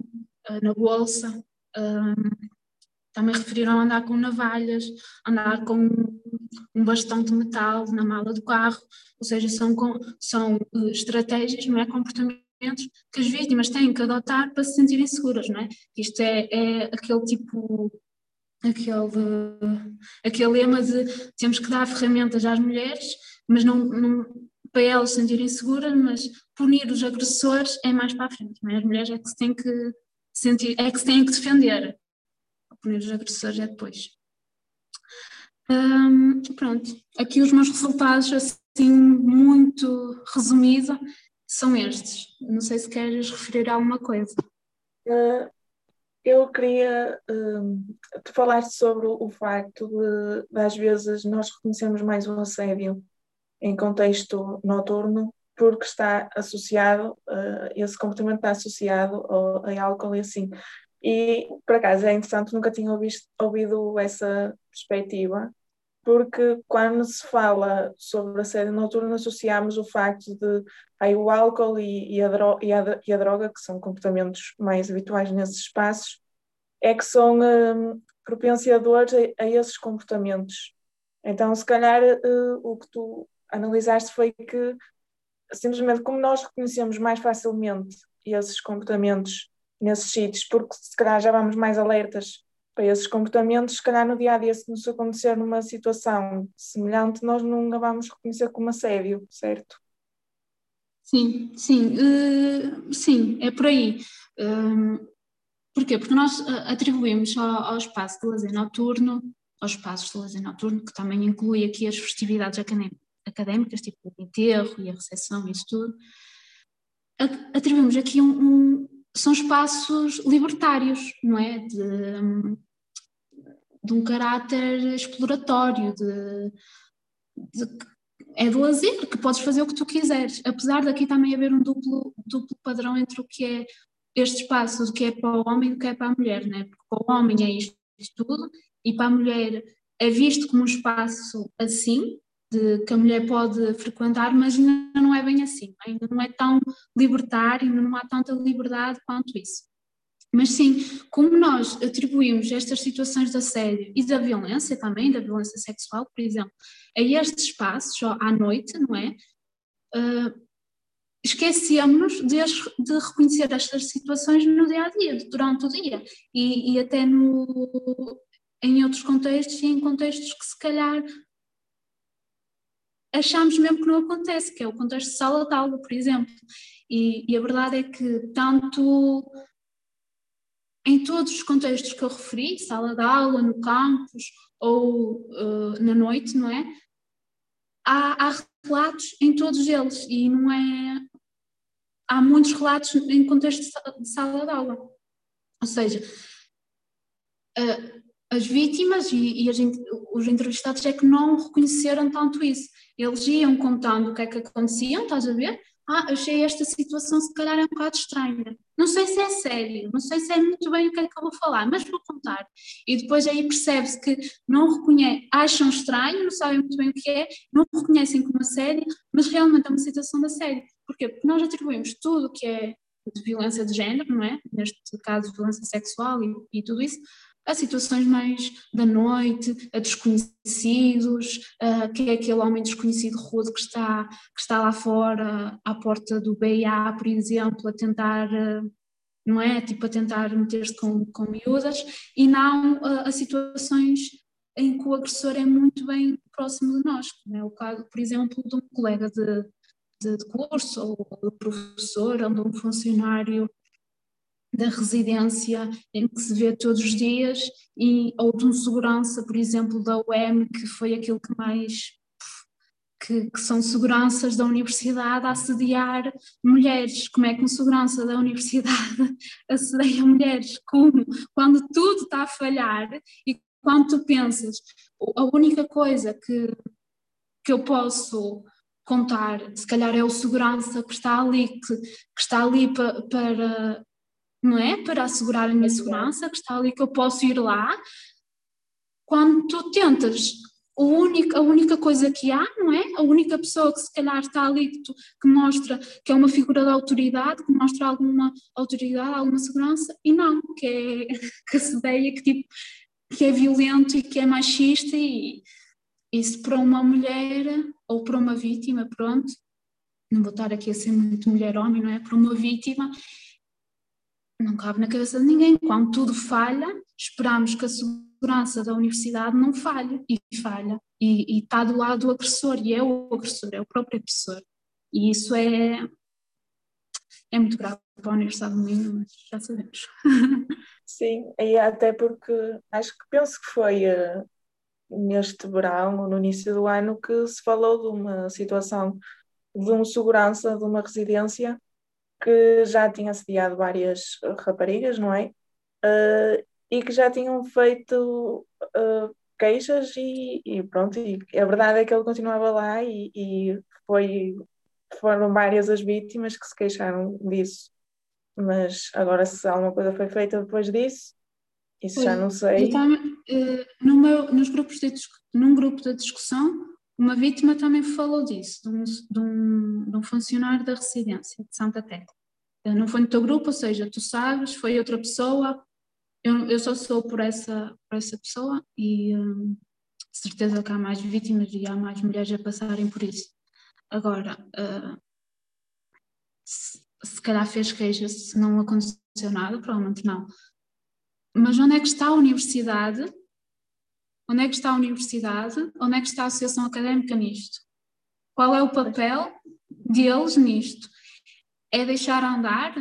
uh, na bolsa. Um, também referiram andar com navalhas, andar com um bastão de metal na mala do carro, ou seja, são, são uh, estratégias, não é? Comportamentos que as vítimas têm que adotar para se sentirem seguras, não é? Isto é, é aquele tipo, aquele, aquele lema de temos que dar ferramentas às mulheres, mas não, não elas se sentirem seguras, mas punir os agressores é mais para a frente. Não é? As mulheres é que se têm que sentir, é que se têm que defender. Punir os agressores é depois. Hum, pronto, aqui os meus resultados, assim, muito resumido, são estes. Não sei se queres referir alguma coisa. Uh, eu queria uh, te falar sobre o facto de, de, às vezes, nós reconhecemos mais um assédio em contexto noturno, porque está associado, uh, esse comportamento está associado ao, a álcool e assim. E, por acaso, é interessante, nunca tinha ouvido, ouvido essa perspectiva, porque quando se fala sobre a sede noturna, associamos o facto de aí, o álcool e, e, a dro e, a, e, a droga, que são comportamentos mais habituais nesses espaços, é que são um, a, a, esses comportamentos. Então, se calhar, uh, o que tu analisaste foi que simplesmente como nós reconhecemos mais facilmente esses comportamentos nesses sítios, porque se calhar já vamos mais alertas para esses comportamentos, se calhar no dia a dia, se nos acontecer numa situação semelhante, nós nunca vamos reconhecer como assédio, certo? Sim, sim, uh, sim, é por aí. Uh, porquê? Porque nós eh, atribuímos ao, ao espaço de lazer noturno, aos espaços de lazer noturno, que também inclui aqui as festividades académicas, académicas, tipo o enterro e a recepção e isso tudo, atribuímos aqui um, um, são espaços libertários, não é? De, de um caráter exploratório, de, de, é de lazer, que podes fazer o que tu quiseres, apesar daqui também haver um duplo, duplo padrão entre o que é este espaço, o que é para o homem e o que é para a mulher, né? porque para o homem é isto, isto tudo, e para a mulher é visto como um espaço assim, de, que a mulher pode frequentar, mas ainda não é bem assim, ainda não é tão libertário, ainda não há tanta liberdade quanto isso. Mas sim, como nós atribuímos estas situações de assédio e da violência também, da violência sexual, por exemplo, a estes espaços, à noite, não é? Uh, esquecemos de, de, reconhecer estas situações no dia a dia, durante o dia, e, e até no, em outros contextos e em contextos que se calhar achamos mesmo que não acontece, que é o contexto de sala de aula, por exemplo. E, e, a verdade é que tanto em todos os contextos que eu referi, sala de aula, no campus ou uh, na noite, não é? Há, há, relatos em todos eles e não é. Há muitos relatos em contexto de sala de aula. Ou seja, uh, as vítimas e, e os entrevistados é que não reconheceram tanto isso. Eles iam contando o que é que acontecia, estás a ver? ah, achei esta situação se calhar um bocado estranha. Não sei se é sério, não sei se é muito bem o que é que eu vou falar, mas vou contar. E depois aí percebe-se que não reconhecem, acham estranho, não sabem muito bem o que é, não reconhecem como sério, mas realmente é uma situação da série. Porquê? Porque nós atribuímos tudo o que é de violência de género, não é? Neste caso, violência sexual e, e tudo isso, a situações mais da noite, a desconhecidos, a, que é aquele homem desconhecido rude que está, que está lá fora, à porta do BIA, por exemplo, a tentar, não é? Tipo, a tentar meter-se com, com miúdas, e não a, a, situações em que o agressor é muito bem próximo de nós, é o caso, por exemplo, de um colega de, de, de curso, ou do professor, ou de um funcionário da residência em que se vê todos os dias, e, ou de um segurança, por exemplo, da UEM, que foi aquilo que mais. Que, que, são seguranças da universidade a assediar mulheres. Como é que um segurança da universidade assedia mulheres? Como? Quando tudo está a falhar e quando tu pensas, a única coisa que, que eu posso contar, se calhar é o segurança que está ali, que, que está ali pa, para não é? Para assegurar a minha segurança, que está ali que eu posso ir lá. Quando tu tentas, a única, a única coisa que há, não é? A única pessoa que se calhar está ali que, tu, que mostra que é uma figura de autoridade, que mostra alguma autoridade, alguma segurança, e não, que é que se ideia que tipo que é violento e que é machista e isso para uma mulher ou para uma vítima, pronto, não vou estar aqui a ser muito mulher-homem, não é? Para uma vítima não cabe na cabeça de ninguém. Quando tudo falha, esperamos que a segurança da universidade não falhe e falha. E, e está do lado do agressor, e é o agressor, é o próprio agressor. E isso é, é muito grave para a Universidade do Minho, mas já sabemos. Sim, e até porque acho que penso que foi uh, neste verão, ou no início do ano, que se falou de uma situação de um segurança de uma residência que já tinha assediado várias raparigas, não é? Uh, e que já tinham feito uh, queixas e, e, pronto, e a verdade é que ele continuava lá e, e, foi, foram várias as vítimas que se queixaram disso. Mas agora se alguma coisa foi feita depois disso, isso já não sei. Uh, no meu, nos grupos de, num grupo de discussão, uma vítima também falou disso, de um, de um, de um funcionário da residência de Santa Tecla. Não foi no teu grupo, ou seja, tu sabes, foi outra pessoa, eu, eu só sou por essa, por essa pessoa e hum, certeza que há mais vítimas e há mais mulheres a passarem por isso. Agora, uh, se, se calhar fez queixa se não aconteceu nada, provavelmente não. Mas onde é que está a universidade Onde é que está a universidade? Onde é que está a associação académica nisto? Qual é o papel deles nisto? É deixar andar?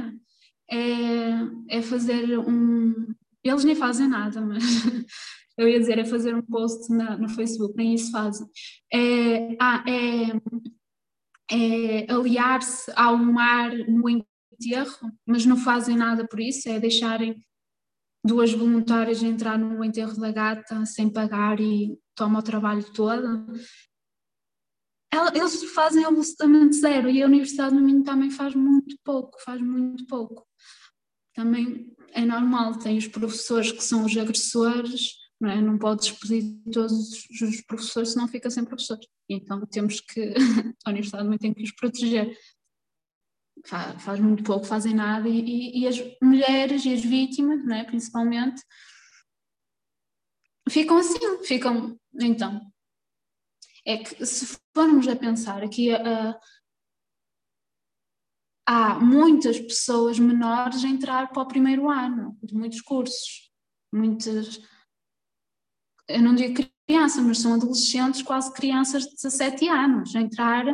É, é fazer um. Eles nem fazem nada, mas eu ia dizer, é fazer um post na, no Facebook, nem isso fazem. É, ah, é, é aliar-se ao mar no enterro, mas não fazem nada por isso, é deixarem duas voluntárias a entrar no enterro da gata sem pagar e toma o trabalho todo. Eles fazem absolutamente zero e a Universidade do Minho também faz muito pouco, faz muito pouco. Também é normal, tem os professores que são os agressores, não, é? não pode despedir todos os professores, senão fica sem professores. Então temos que, a Universidade Minho tem que os proteger faz, faz muito pouco, fazem nada, e, e, as mulheres e as vítimas, né, principalmente, ficam assim, ficam, então, é que se formos a pensar aqui, uh, há muitas pessoas menores a entrar para o primeiro ano, de muitos cursos, muitas, eu não digo crianças, mas são adolescentes, quase crianças de 17 anos, a entrar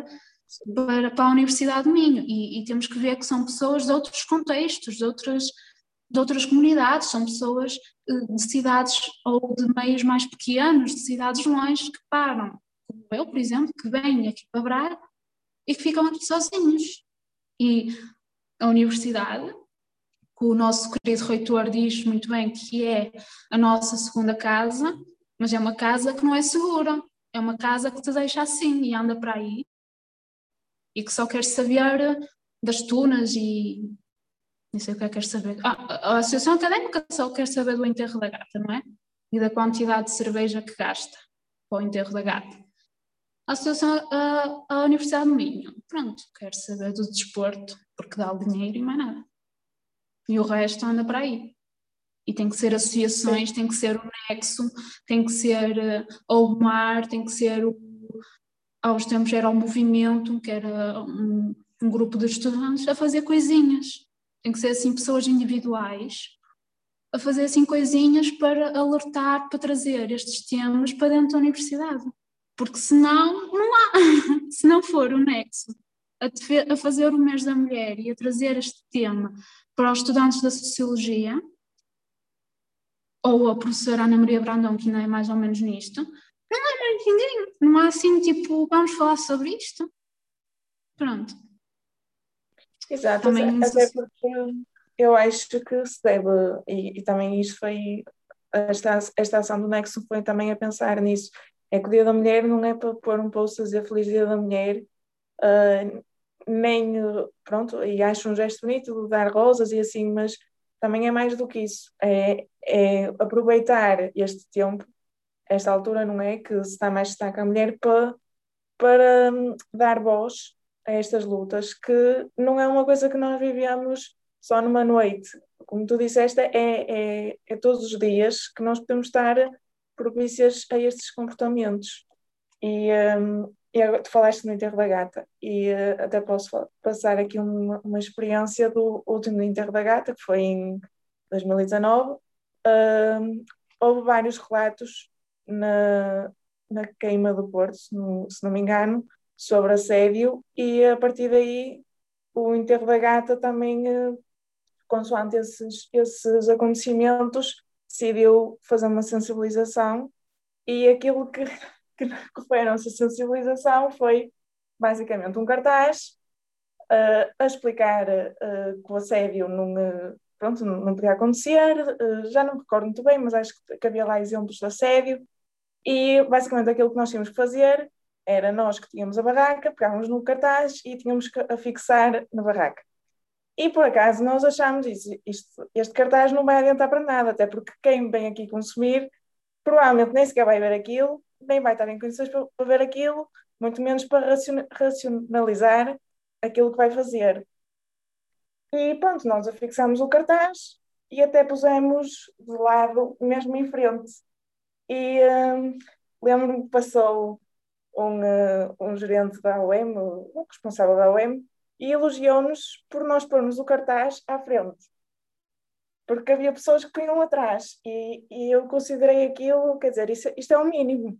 para, para a Universidade do Minho e, e, temos que ver que são pessoas de outros contextos, de outras, de outras comunidades, são pessoas eh, de cidades ou de meios mais pequenos, de cidades longe, que param, como eu, por exemplo, que venho aqui para Braga e que ficam aqui sozinhos. E a Universidade, que o nosso querido reitor diz muito bem que é a nossa segunda casa, mas é uma casa que não é segura, é uma casa que te deixa assim e anda para aí e que só quer saber das tunas e não sei o que é que quer saber. Ah, a Associação Académica só quer saber do enterro da gata, não é? E da quantidade de cerveja que gasta para o enterro da gata. A Associação, a, a Universidade do Minho, pronto, quer saber do desporto, porque dá o dinheiro e mais nada. E o resto anda para aí. E tem que ser associações, tem que ser o nexo, tem que ser uh, o mar, tem que ser o. Aos tempos era o movimento, que era um, um grupo de estudantes a fazer coisinhas. Tem que ser assim pessoas individuais a fazer assim coisinhas para alertar, para trazer estes temas para dentro da universidade. Porque senão não há. Se não for o nexo a, a fazer o mês da mulher e a trazer este tema para os estudantes da Sociologia, ou a professora Ana Maria Brandão, que ainda é mais ou menos nisto, não há mais ninguém. Não há assim, tipo, vamos falar sobre isto. Pronto. Exato, também até porque eu acho que se deve, e, e também isto foi, esta, esta ação do Nexo foi também a pensar nisso, é que o Dia da Mulher não é para pôr um post a dizer Feliz Dia da Mulher, uh, nem, pronto, e acho um gesto bonito de dar rosas e assim, mas também é mais do que isso, é, é aproveitar este tempo, esta altura, não é, que se está mais destaca a mulher, para, para hum, dar voz a estas lutas, que não é uma coisa que nós vivemos só numa noite. Como tu disseste, é, é, é todos os dias que nós podemos estar propícias a estes comportamentos. E, um, e agora, tu falaste no enterro da gata, e uh, até posso passar aqui uma, uma experiência do último enterro da gata, que foi em 2019. Uh, houve vários relatos na, na queima do Porto, se não, se não me engano, sobre assédio, e a partir daí o enterro da gata também, uh, consoante esses, esses acontecimentos, decidiu fazer uma sensibilização e aquilo que que foi a nossa sensibilização foi basicamente um cartaz uh, a explicar uh, que o assédio não, pronto, não, podia acontecer, já não me recordo muito bem, mas acho que havia lá exemplos de assédio, e basicamente aquilo que nós tínhamos que fazer era nós que tínhamos a barraca, pegávamos no cartaz e tínhamos que afixar na barraca. E por acaso nós achámos isso, isto, este cartaz não vai adiantar para nada, até porque quem vem aqui consumir provavelmente nem sequer vai ver aquilo nem vai estar em condições para, para ver aquilo, muito menos para racionalizar aquilo que vai fazer. E pronto, nós afixamos o cartaz e até pusemos de lado, mesmo em frente. E um, lembro-me que passou um, uh, um gerente da OEM, um responsável da OEM, e elogiou-nos por nós pormos o cartaz à frente porque havia pessoas que punham atrás e, e eu considerei aquilo, quer dizer, isso, isto é o mínimo.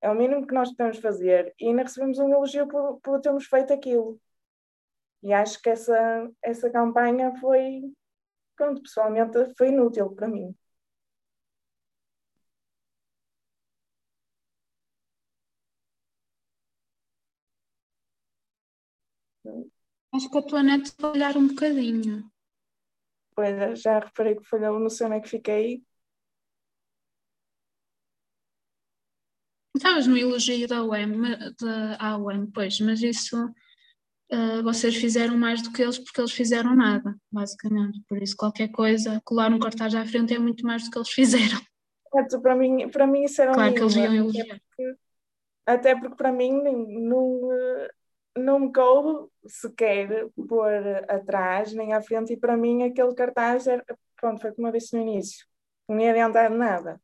É o mínimo que nós podemos fazer. E ainda recebemos um elogio por, por termos feito aquilo. E acho que essa, essa campanha foi, pronto, pessoalmente foi inútil para mim. Acho que a tua net falhar um bocadinho. Pois, já reparei que falhou, não sei onde é que fiquei. Estavas no elogio da UEM, da UEM, pois, mas isso uh, vocês fizeram mais do que eles porque eles fizeram nada, basicamente. Por isso, qualquer coisa, colar um cartaz à frente é muito mais do que eles fizeram. É, para mim, para mim isso era Claro que eles iam elogiar. Até porque, até porque para mim não, não me coube sequer pôr atrás nem à frente, e para mim aquele cartaz era, pronto, foi como eu disse no início, não ia adiantar nada.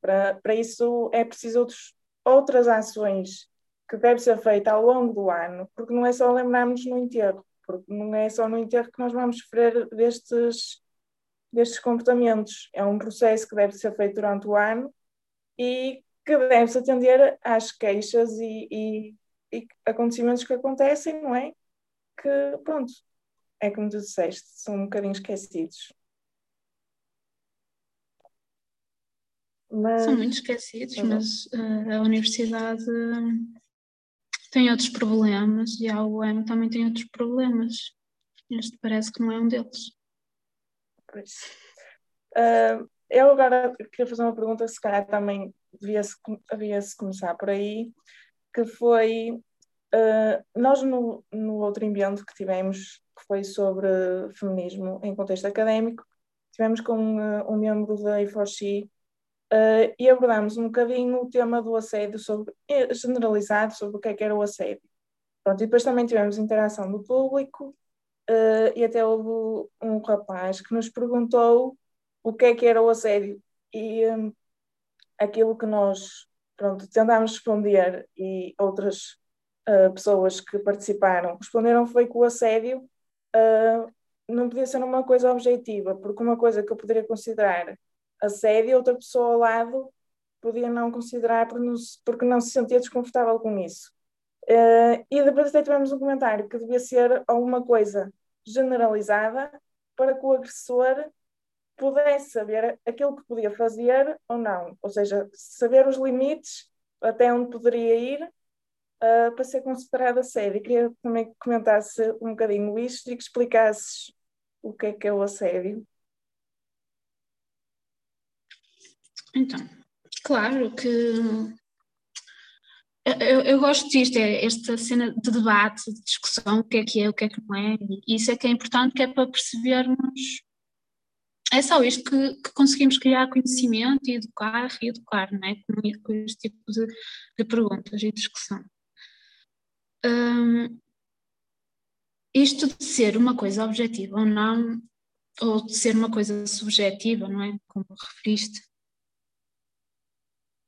Para, para isso é preciso outros, outras ações que devem ser feitas ao longo do ano, porque não é só lembrarmos no enterro, porque não é só no enterro que nós vamos sofrer destes, destes comportamentos. É um processo que deve ser feito durante o ano e que deve-se atender às queixas e, e, e, acontecimentos que acontecem, não é? Que, pronto, é como tu disseste, são um bocadinho esquecidos. Mas... São muito esquecidos, uhum. mas uh, a universidade tem outros problemas e a UEM também tem outros problemas. Este parece que não é um deles. Pois. Uh, eu agora queria fazer uma pergunta se calhar também devia-se devia -se começar por aí, que foi Uh, nós, no, no outro ambiente que tivemos, que foi sobre feminismo em contexto académico, tivemos com uh, um membro da I4C uh, e abordámos um bocadinho o tema do assédio sobre, generalizado sobre o que é que era o assédio. Pronto, e depois também tivemos interação do público e até houve um rapaz que nos perguntou o que é que era o assédio e um, aquilo que nós pronto, tentámos responder e outras uh, pessoas que participaram responderam foi que o assédio uh, não podia ser uma coisa objetiva, porque uma coisa que eu poderia considerar assédio, outra pessoa ao lado podia não considerar porque não se sentia desconfortável com isso. Uh, e depois até tivemos um comentário que devia ser alguma coisa generalizada para que o agressor pudesse saber aquilo que podia fazer ou não, ou seja, saber os limites até onde poderia ir uh, para ser considerada assédio. Queria também que comentasse um bocadinho isto e que explicasses o que é que é o assédio. Então, claro que eu, eu, gosto disto, é esta cena de debate, de discussão, o que é que é, o que é que não é, e isso é que é importante, que é para percebermos é só isto que, que, conseguimos criar conhecimento e educar, reeducar, não é? Com, com este tipo de, de perguntas e discussão. Um, isto de ser uma coisa objetiva ou não, ou de ser uma coisa subjetiva, não é? Como referiste.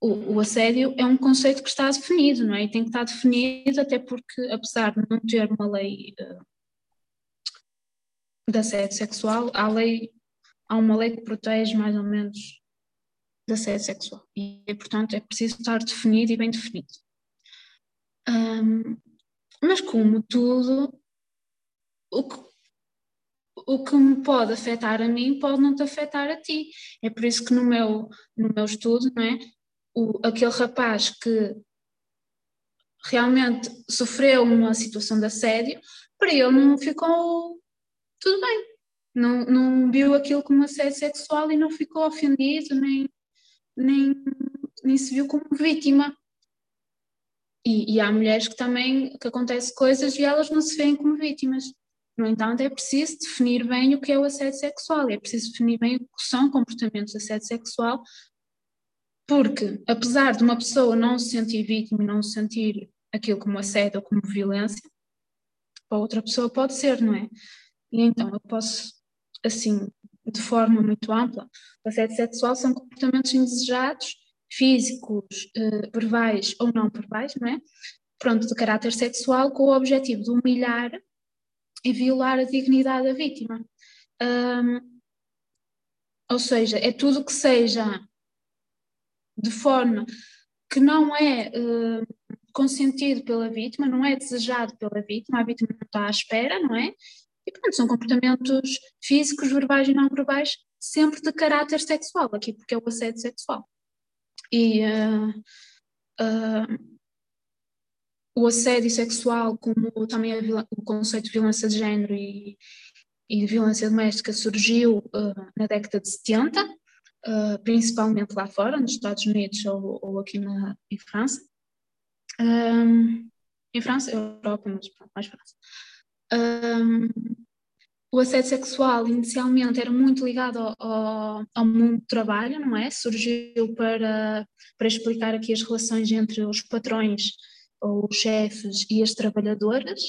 O, o, assédio é um conceito que está definido, não é? E tem que estar definido, até porque, apesar de não ter uma lei uh, de assédio sexual, há lei há uma lei que protege mais ou menos da assédio sexual e, portanto, é preciso estar definido e bem definido. Um, mas, como tudo, o que, o que me pode afetar a mim pode não te afetar a ti. É por isso que no meu, no meu estudo, não é? O, aquele rapaz que realmente sofreu uma situação de assédio, para ele não ficou tudo bem não, não viu aquilo como assédio sexual e não ficou ofendido, nem, nem, nem se viu como vítima. E, e há mulheres que também, que acontece coisas e elas não se veem como vítimas. No entanto, é preciso definir bem o que é o assédio sexual, é preciso definir bem o que são comportamentos de assédio sexual, porque apesar de uma pessoa não se sentir vítima e não se sentir aquilo como assédio ou como violência, para outra pessoa pode ser, não é? E então eu posso assim, de forma muito ampla. O assédio sexual são comportamentos indesejados, físicos, eh, verbais ou não verbais, não é? Pronto, de caráter sexual, com o objetivo de humilhar e violar a dignidade da vítima. Um, ou seja, é tudo que seja de forma que não é uh, consentido pela vítima, não é desejado pela vítima, a vítima não está à espera, não é? São comportamentos físicos, verbais e não verbais, sempre de caráter sexual, aqui porque é o assédio sexual. E uh, uh, o assédio sexual, como também o conceito de violência de género e, e violência doméstica surgiu uh, na década de 70, principalmente lá fora, nos Estados Unidos ou, ou aqui na, em França. Um, em França, Europa, mas mais França. Um, o assédio sexual inicialmente era muito ligado ao, ao, mundo do trabalho, não é? Surgiu para, para explicar aqui as relações entre os patrões, ou os chefes e as trabalhadoras.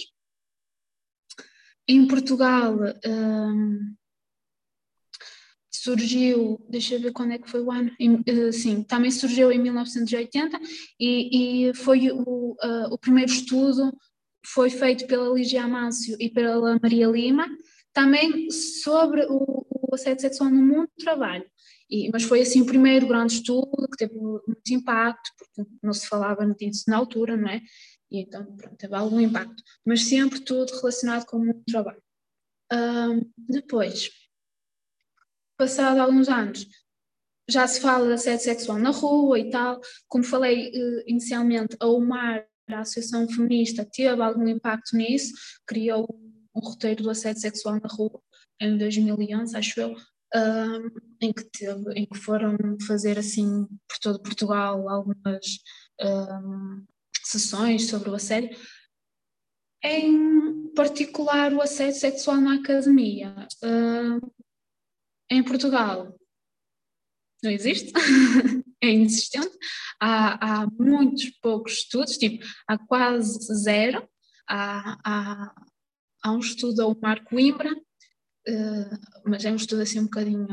Em Portugal um, surgiu, deixa eu ver quando é que foi o ano, em, uh, sim, também surgiu em 1980 e, e foi o, uh, o primeiro estudo foi feito pela Ligia Amâncio e pela Maria Lima, também sobre o, o assédio sexual no mundo do trabalho. E, mas foi assim o primeiro grande estudo que teve muito impacto, porque não se falava disso na altura, não é? E então, pronto, teve algum impacto. Mas sempre tudo relacionado com o mundo do trabalho. Um, depois, passado alguns anos, já se fala de assédio sexual na rua e tal. Como falei uh, inicialmente, a UMAR a Associação Feminista teve algum impacto nisso, criou um roteiro do assédio sexual na rua em 2011, acho eu, um, em, que teve, em que foram fazer assim por todo Portugal algumas um, sessões sobre o assédio. em particular o assédio sexual na academia. Em Portugal não existe, é inexistente. Há, há muitos poucos estudos, tipo, há quase zero. Há, há, há um estudo do Marco Coimbra, uh, mas é um estudo assim um bocadinho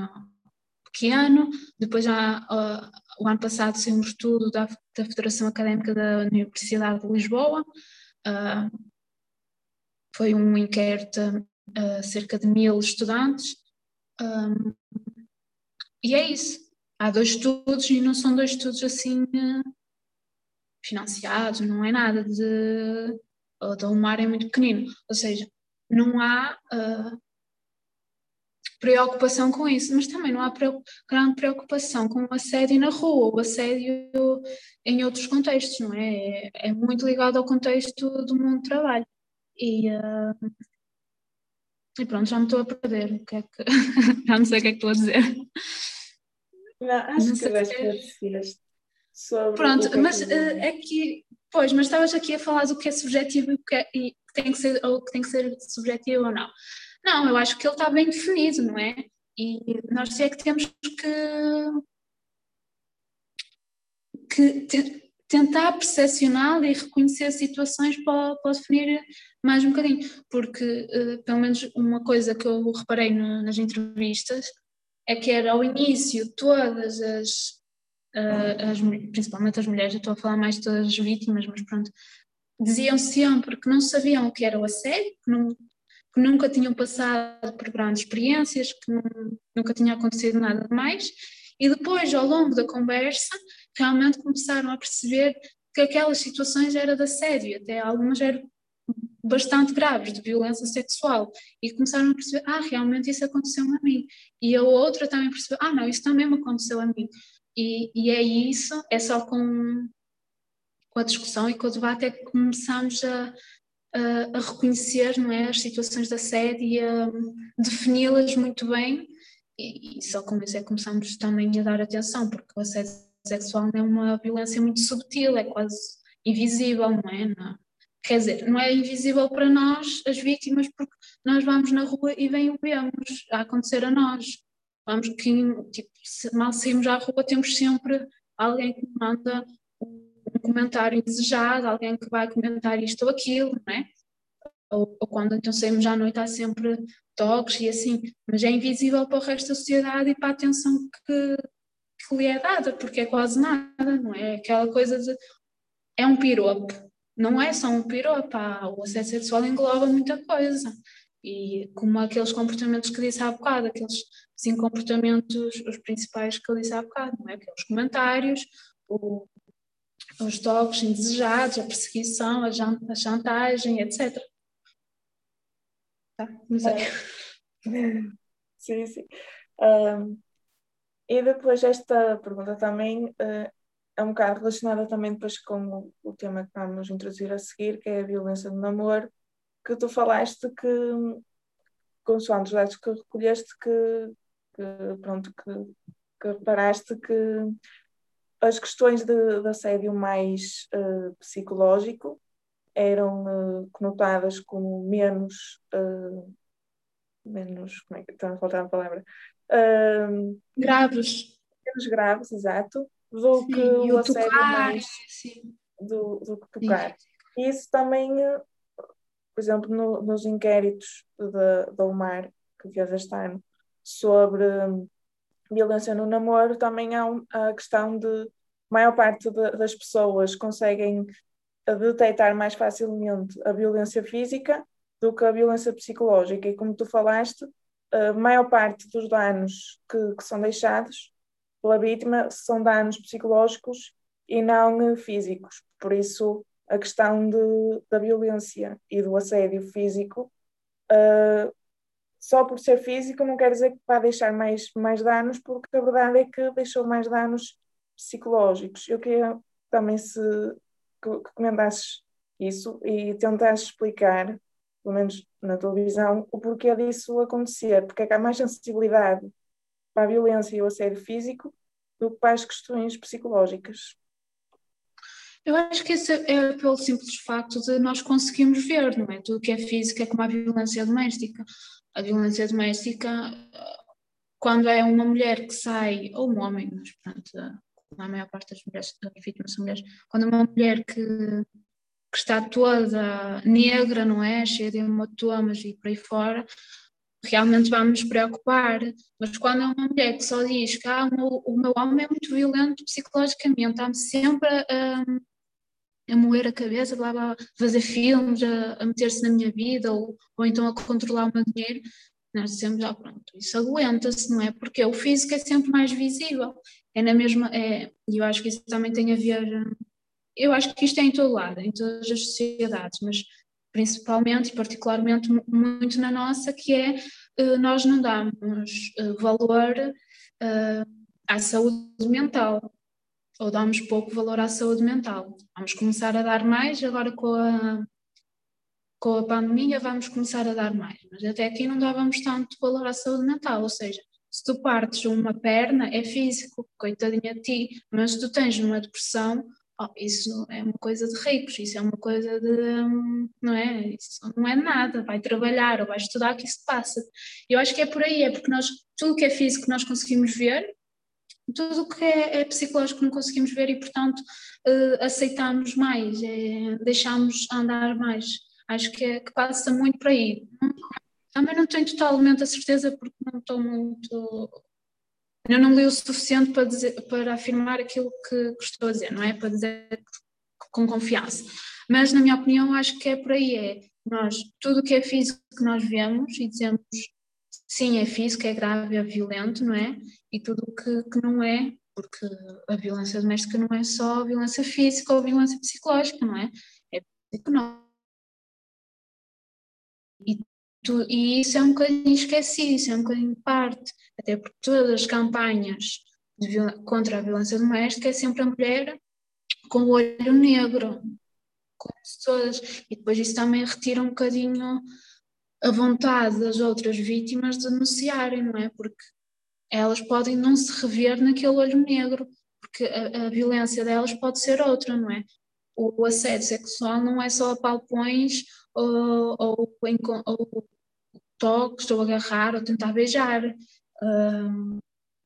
pequeno. Depois, há, uh, o ano passado, saiu um estudo da, Federação Académica da Universidade de Lisboa. Uh, foi um inquérito a cerca de mil estudantes. E é isso. Há dois estudos e não são dois estudos assim financiados, não é nada de. O da UMAR é muito pequenino. Ou seja, não há uh, preocupação com isso, mas também não há grande preocupação com o assédio na rua, o assédio em outros contextos, não é? É, é muito ligado ao contexto do mundo do trabalho. E, uh, e pronto, já me estou a perder. O que é que... já não sei o que é que estou a dizer. Não, acho não que vais ter sobre. Pronto, mas uh, é que. Pois, mas estavas aqui a falar do que é subjetivo e o que, é, e tem que ser, ou que tem que ser subjetivo ou não. Não, eu acho que ele está bem definido, não é? E nós é que temos que, que tentar percepcionar e reconhecer situações para, para definir mais um bocadinho, porque uh, pelo menos uma coisa que eu reparei no, nas entrevistas é que era ao início todas as, uh, as, principalmente as mulheres, eu estou a falar mais de todas as vítimas, mas pronto, diziam sempre que não sabiam o que era o assédio, que, não, que nunca tinham passado por grandes experiências, que não, nunca tinha acontecido nada mais, e depois, ao longo da conversa, realmente começaram a perceber que aquelas situações eram de assédio, até algumas eram bastante graves de violência sexual e começaram a perceber, ah, realmente isso aconteceu a mim. E a outra também percebeu, ah, não, isso também me aconteceu a mim. E, e é isso, é só com, com a discussão e com o debate é que começamos a, a, a reconhecer não é, as situações de assédio e a defini-las muito bem e, e, só com isso é que começamos também a dar atenção, porque o assédio sexual é uma violência muito subtil, é quase invisível, não é? Não, quer dizer, não é invisível para nós, as vítimas, porque nós vamos na rua e vem o vemos a acontecer a nós. Vamos que, tipo, mal saímos à rua, temos sempre alguém que manda um comentário indesejado, alguém que vai comentar isto ou aquilo, não é? Ou, ou quando então saímos à noite há sempre toques e assim, mas é invisível para o resto da sociedade e para a atenção que, que lhe é dada, porque é quase nada, não é? Aquela coisa de. É um piropo, não é só um piropo, o assédio sexual engloba muita coisa. E como aqueles comportamentos que disse há bocado, aqueles cinco comportamentos, os principais que eu disse há bocado, não é? Aqueles comentários, o, os toques indesejados, a perseguição, a, a chantagem, etc. Tá? Não sei. Sim, sim. Um, e depois esta pergunta também uh, é um bocado relacionada também depois com o, o, tema que vamos introduzir a seguir, que é a violência no namoro, que tu falaste que, consoante os dados que recolheste, que, que pronto, que, que reparaste que as questões de, de assédio mais uh, psicológico eram uh, conotadas como menos uh, menos como é que está a faltar a palavra graves menos graves, exato do sim, que o, assédio tocar, mais sim. Do, do que tocar sim. isso também por exemplo no, nos inquéritos da, UMAR que fez este ano sobre violência no namoro também há a questão de maior parte de, das pessoas conseguem a detectar mais facilmente a violência física do que a violência psicológica. E como tu falaste, a maior parte dos danos que, que são deixados pela vítima são danos psicológicos e não físicos. Por isso, a questão de, da violência e do assédio físico, uh, só por ser físico, não quer dizer que vai deixar mais, mais danos, porque a verdade é que deixou mais danos psicológicos. Eu queria também se que, que comentases isso e tentasses explicar, pelo menos na televisão, o porquê disso acontecer, porque é que há mais sensibilidade para a violência e o assédio físico do que para as questões psicológicas. Eu acho que isso é pelo simples facto de nós conseguirmos ver, não é? Tudo que é físico é como a violência doméstica. A violência doméstica, quando é uma mulher que sai, ou um homem, mas pronto, a maior parte das mulheres das vítimas são mulheres, quando é uma mulher que, que está toda negra, não é? Cheia de hematomas e por aí fora, realmente vamos nos preocupar. Mas quando é uma mulher que só diz que ah, o, meu, o meu homem é muito violento psicologicamente, está-me sempre a, a moer a cabeça, blá, blá, fazer filmes, a, a meter-se na minha vida ou, ou então a controlar o meu dinheiro, nós dizemos, ah, pronto, isso aguenta-se, não é? Porque o físico é sempre mais visível, é na mesma, é, eu acho que isso também tem a ver, eu acho que isto é em todo lado, em todas as sociedades, mas principalmente e particularmente muito na nossa, que é eh, nós não damos eh, valor eh, à saúde mental, ou damos pouco valor à saúde mental. Vamos começar a dar mais agora com a, com a pandemia, vamos começar a dar mais, mas até aqui não dávamos tanto valor à saúde mental, ou seja, se tu partes uma perna é físico, coitadinha de ti, mas se tu tens uma depressão, oh, isso é uma coisa de ricos, isso é uma coisa de, não é, isso não é nada, vai trabalhar ou vai estudar que isso passa. Eu acho que é por aí, é porque nós, tudo que é físico nós conseguimos ver, tudo o que é, é, psicológico não conseguimos ver e, portanto, uh, aceitamos mais, é, deixamos andar mais. Acho que, é, que passa muito por aí. Também não tenho totalmente a certeza porque não estou muito. Eu não li o suficiente para, dizer, para afirmar aquilo que, que estou a dizer, não é? Para dizer com confiança. Mas, na minha opinião, acho que é por aí. É nós, tudo o que é físico que nós vemos e dizemos sim, é físico, é grave, é violento, não é? E tudo o que, que não é, porque a violência doméstica não é só violência física ou violência psicológica, não é? É psicológica. E, e isso é um bocadinho esquecido, isso é um bocadinho parte, até porque todas as campanhas contra a violência doméstica é sempre a mulher com o olho negro, como todas, e depois isso também retira um bocadinho a vontade das outras vítimas de denunciarem, não é? Porque elas podem não se rever naquele olho negro, porque a, a violência delas pode ser outra, não é? O, assédio sexual não é só palpões ou, ou, ou toques, ou agarrar, ou tentar beijar.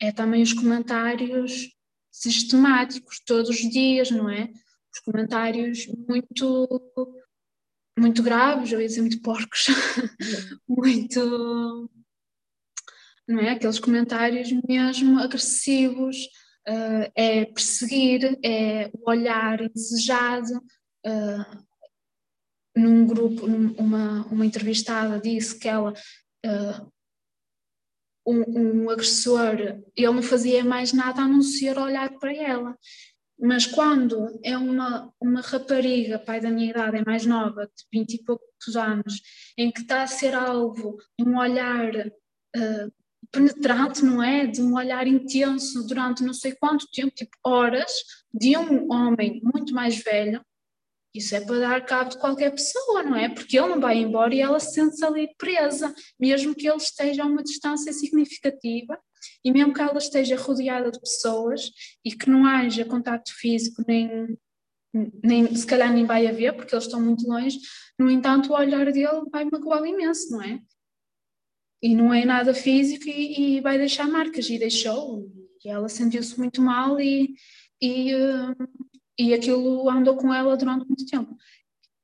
É também os comentários sistemáticos, todos os dias, não é? Os comentários muito muito graves, eu ia dizer muito porcos, muito. Não é? Aqueles comentários mesmo agressivos, uh, é perseguir, é o olhar indesejado. Uh, num grupo, uma, uma entrevistada disse que ela. Uh, um, um, agressor, ele não fazia mais nada a não ser olhar para ela. Mas quando é uma, uma rapariga, pai da minha idade, é mais nova, de 20 e poucos anos, em que está a ser alvo de um olhar uh, penetrante, não é? De um olhar intenso durante não sei quanto tempo, tipo horas, de um homem muito mais velho, isso é para dar cabo de qualquer pessoa, não é? Porque ele não vai embora e ela sente-se ali presa, mesmo que ele esteja a uma distância significativa e mesmo que ela esteja rodeada de pessoas e que não haja contato físico, nem, nem se calhar nem vai haver, porque eles estão muito longe, no entanto, o olhar dele vai magoar imenso, não é? E não é nada físico e, e vai deixar marcas, e deixou, e ela sentiu-se muito mal e, e, uh, e aquilo andou com ela durante muito tempo.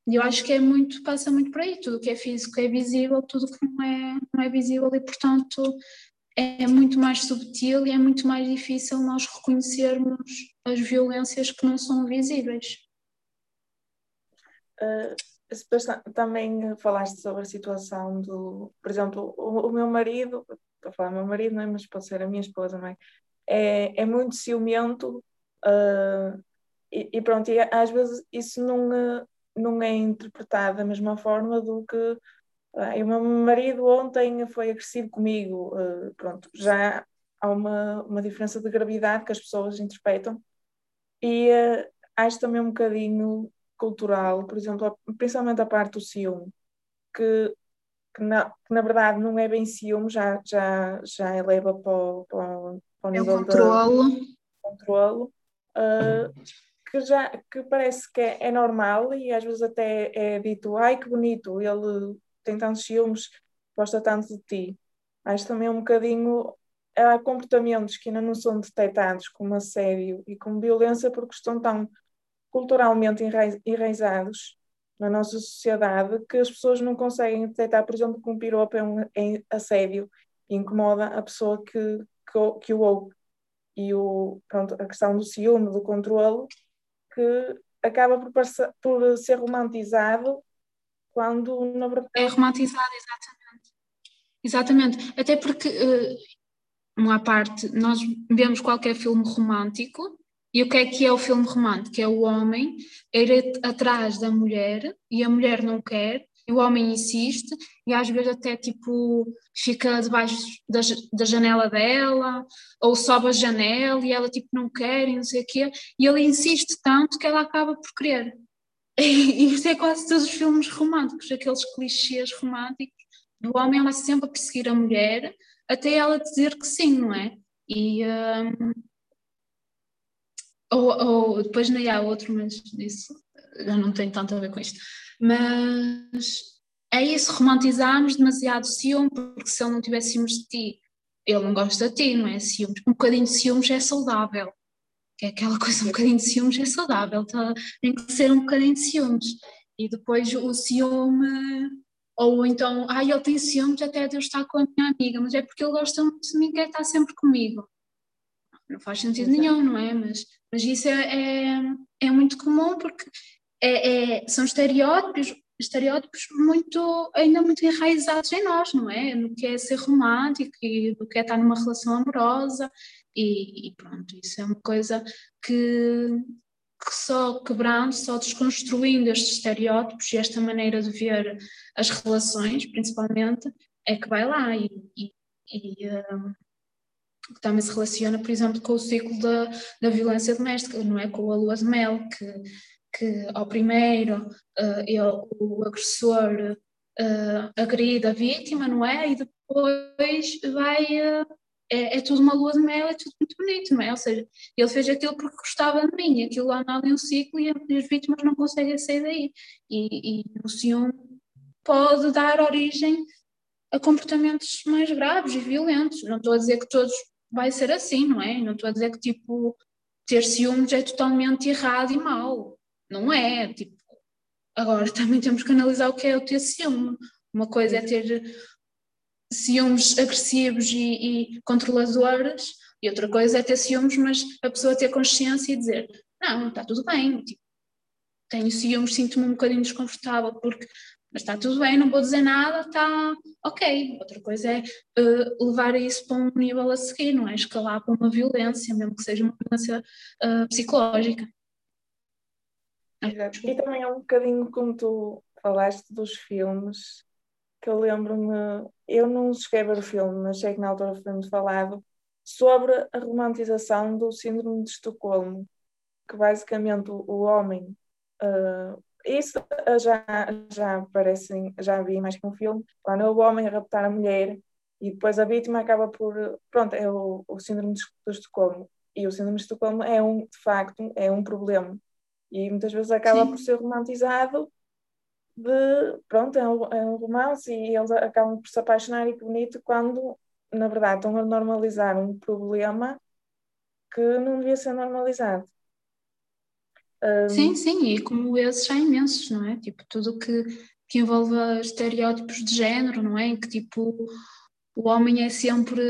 E eu acho que é muito, passa muito por aí, tudo que é físico é visível, tudo que não é, não é visível e, portanto, é muito mais subtil e é muito mais difícil nós reconhecermos as violências que não são visíveis. Uh, também falaste sobre a situação do, por exemplo, o, o meu marido, estou a falar meu marido, não é? mas pode ser a minha esposa, não é? É, é muito ciumento uh, e, e, pronto, e às vezes isso não, não é interpretado da mesma forma do que e o meu marido ontem foi agressivo comigo. Uh, pronto, já há uma, uma diferença de gravidade que as pessoas interpretam. E acho também um bocadinho cultural, por exemplo, principalmente a parte do ciúme, que, que, na, que na verdade não é bem ciúme, já, já, já eleva para o, para o, para o nível é controlo. de controlo. Uh, que já que parece que é, é, normal e às vezes até é dito, ai que bonito, ele tem tantos ciúmes, gosta tanto de ti. Acho também um bocadinho há comportamentos que ainda não são detectados como assédio e como violência porque estão tão culturalmente enraizados na nossa sociedade que as pessoas não conseguem detectar, por exemplo, que um piropo é um é assédio e incomoda a pessoa que, que, que o ouve. E o, pronto, a questão do ciúme, do controle, que acaba por, por ser romantizado quando na verdade. É romantizado, exatamente. Exatamente. Até porque, uh, uma parte, nós vemos qualquer filme romântico e o que é que é o filme romântico? É o homem ir atrás da mulher e a mulher não quer, e o homem insiste e às vezes até tipo fica debaixo da, da janela dela ou sobe a janela e ela tipo não quer e não sei o quê e ele insiste tanto que ela acaba por querer. E isso é quase todos os filmes românticos, aqueles clichês românticos do homem ela sempre a perseguir a mulher até ela dizer que sim, não é? E, um, ou, ou depois nem há outro, mas isso já não tem tanto a ver com isto. Mas é isso, romantizarmos demasiado ciúme, porque se ele não tiver ciúmes de ti, ele não gosta de ti, não é? Ciúmes. Um bocadinho de ciúmes é saudável. É aquela coisa, um bocadinho de ciúmes é saudável, tá? tem que ser um bocadinho de ciúmes. E depois o ciúme, ou então, ai, ele tem ciúmes até de eu estar com a minha amiga, mas é porque ele gosta muito de mim, quer estar sempre comigo não faz sentido Exato. nenhum, não é? Mas, mas isso é, é, é muito comum porque é, é, são estereótipos, estereótipos muito, ainda muito enraizados em nós, não é? No que é ser romântico e do que é estar numa relação amorosa e, e pronto, isso é uma coisa que, que só quebrando, só desconstruindo estes estereótipos e esta maneira de ver as relações, principalmente, é que vai lá e, e, e um, que também se relaciona, por exemplo, com o ciclo da, da violência doméstica, não é? Com a lua de mel, que, que ao primeiro uh, o agressor uh, agride a vítima, não é? E depois vai. Uh, é, é, tudo uma lua de mel, é tudo muito bonito, não é? Ou seja, ele fez aquilo porque gostava de mim, aquilo anda ali um ciclo e as vítimas não conseguem sair daí. E, e o ciúme pode dar origem a comportamentos mais graves e violentos. Não estou a dizer que todos vai ser assim, não é? Não estou a dizer que tipo ter ciúmes é totalmente errado e mau. Não é, tipo, agora também temos que analisar o que é o ter ciúme. Uma coisa é ter ciúmes agressivos e, e controladores, e outra coisa é ter ciúmes, mas a pessoa ter consciência e dizer: Não, está tudo bem, tipo, tenho ciúmes, sinto-me um bocadinho desconfortável porque mas está tudo bem, não vou dizer nada, está ok. Outra coisa é uh, levar isso para um nível a seguir, não é? Escalar para uma violência, mesmo que seja uma violência uh, psicológica. Exato. E também é um bocadinho como tu falaste dos filmes, que eu lembro-me, eu não cheguei a ver o filme, mas sei que na altura foi-me falado sobre a romantização do síndrome de Estocolmo, que basicamente o, o homem uh, isso já, já aparece, já vi mais que um filme, quando é o homem a raptar a mulher e depois a vítima acaba por, pronto, é o, o síndrome de Estocolmo. E o síndrome de Estocolmo é um, de facto, é um problema. E muitas vezes acaba Sim. por ser romantizado de, pronto, é um, é um romance e eles acabam por se apaixonar e que bonito quando, na verdade, estão a normalizar um problema que não devia ser normalizado. Um... Sim, sim, e como esses há imensos, não é? Tipo, tudo que, que envolve estereótipos de género, não é? Em que tipo o homem é sempre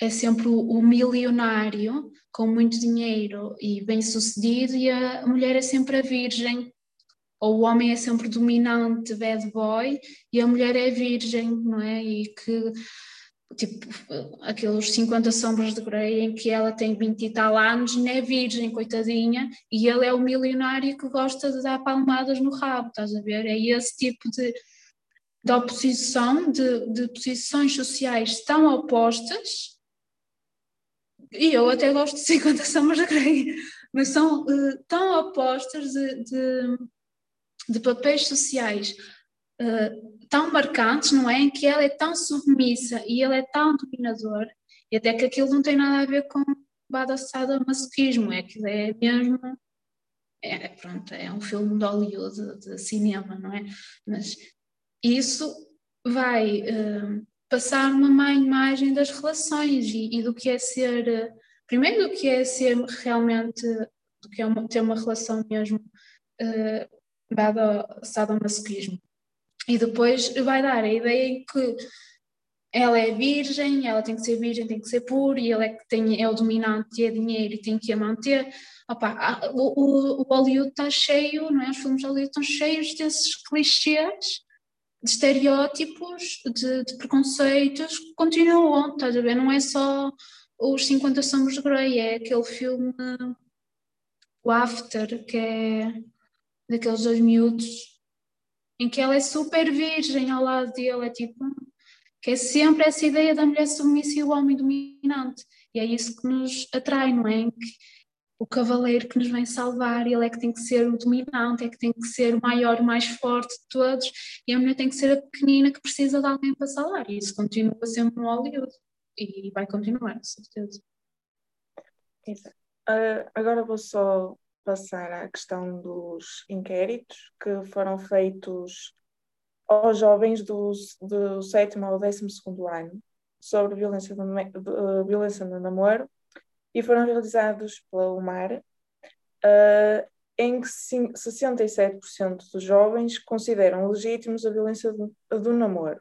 é sempre o milionário com muito dinheiro e bem sucedido e a mulher é sempre a virgem ou o homem é sempre dominante bad boy e a mulher é virgem não é e que tipo, aqueles 50 sombras de Grey em que ela tem 20 e tal anos, não é virgem, coitadinha, e ele é o milionário que gosta de dar palmadas no rabo, estás a ver? É esse tipo de, de oposição, de, de posições sociais tão opostas, e eu até gosto de 50 sombras de Grey, mas são uh, tão opostas de, de, de papéis sociais uh, tão marcantes, não é? Em que ela é tão submissa e ele é tão dominador, e até que aquilo não tem nada a ver com, adoçado a masochismo, é que é mesmo é, pronto, é um filme de Hollywood, de, de cinema, não é? Mas isso vai uh, passar uma má imagem das relações e, e do que é ser, uh, primeiro do que é ser realmente, do que é uma, ter uma relação mesmo uh, dada ao masochismo. E depois vai dar a ideia que ela é virgem, ela tem que ser virgem, tem que ser pura, e ele é que tem, é o dominante e é dinheiro e tem que a manter. Opa, o, o, Hollywood está cheio, não é? Os filmes de Hollywood estão cheios desses clichês, de estereótipos, de, de preconceitos que continuam, estás a ver? Não é só os 50 Somos de Grey, é aquele filme, o After, que é daqueles dois miúdos, em que ela é super virgem ao lado dele, é tipo, que é sempre essa ideia da mulher submissa e o homem dominante. E é isso que nos atrai, não é? Que o cavaleiro que nos vem salvar, ele é que tem que ser o dominante, é que tem que ser o maior, o mais forte de todos, e a mulher tem que ser a pequenina que precisa de alguém para salvar. E isso continua sempre no Hollywood. E vai continuar, com certeza. Uh, agora vou só passar à questão dos inquéritos que foram feitos aos jovens do, do sétimo ao décimo segundo ano sobre violência, do, de, violência no namoro e foram realizados pela UMAR, uh, em que 67% dos jovens consideram legítimos a violência do, do namoro,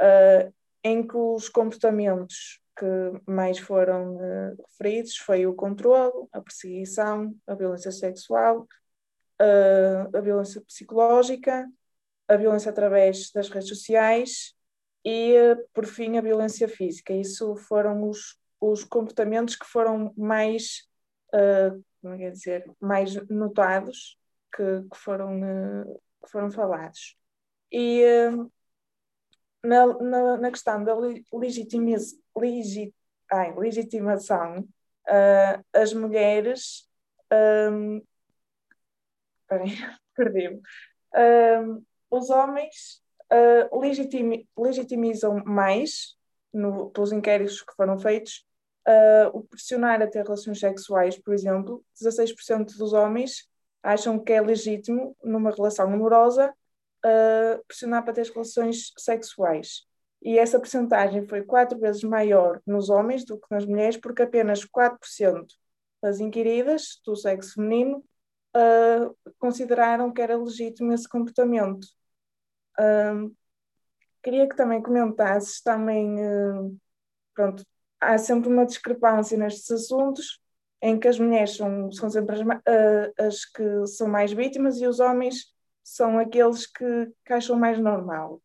uh, em que os comportamentos que mais foram uh, referidos foi o controle, a perseguição, a violência sexual, a violência psicológica, a violência através das redes sociais e, por fim, a violência física. Isso foram os, os comportamentos que foram mais, uh, como é dizer, mais notados, que, que foram, uh, que foram falados. E uh, na, na, na, questão da legitimiz, legit, ai, legitimação, as mulheres. Um, peraí, perdi-me os homens uh, legitimizam mais, no, pelos inquéritos que foram feitos, uh, o pressionar a ter relações sexuais, por exemplo. 16% dos homens acham que é legítimo, numa relação amorosa, uh, pressionar para ter relações sexuais. E essa percentagem foi quatro vezes maior nos homens do que nas mulheres, porque apenas 4% das inquiridas do sexo feminino uh, consideraram que era legítimo esse comportamento queria que também comentasses também, uh, pronto, há sempre uma discrepância nestes assuntos em que as mulheres são, são sempre as, uh, as que são mais vítimas e os homens são aqueles que, que acham mais normal.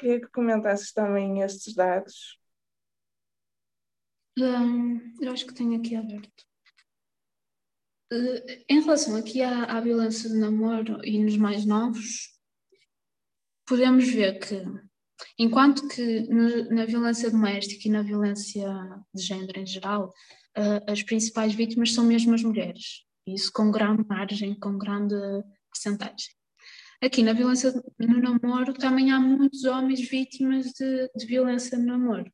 Queria que comentasses também estes dados. Um, eu acho que tenho aqui aberto. Uh, em relação aqui à, à violência de namoro e nos mais novos, podemos ver que, enquanto que no, na violência doméstica e na violência de género em geral, uh, as principais vítimas são mesmo as mulheres, isso com grande margem, com grande percentagem. Aqui na violência no namoro também há muitos homens vítimas de, de violência no namoro.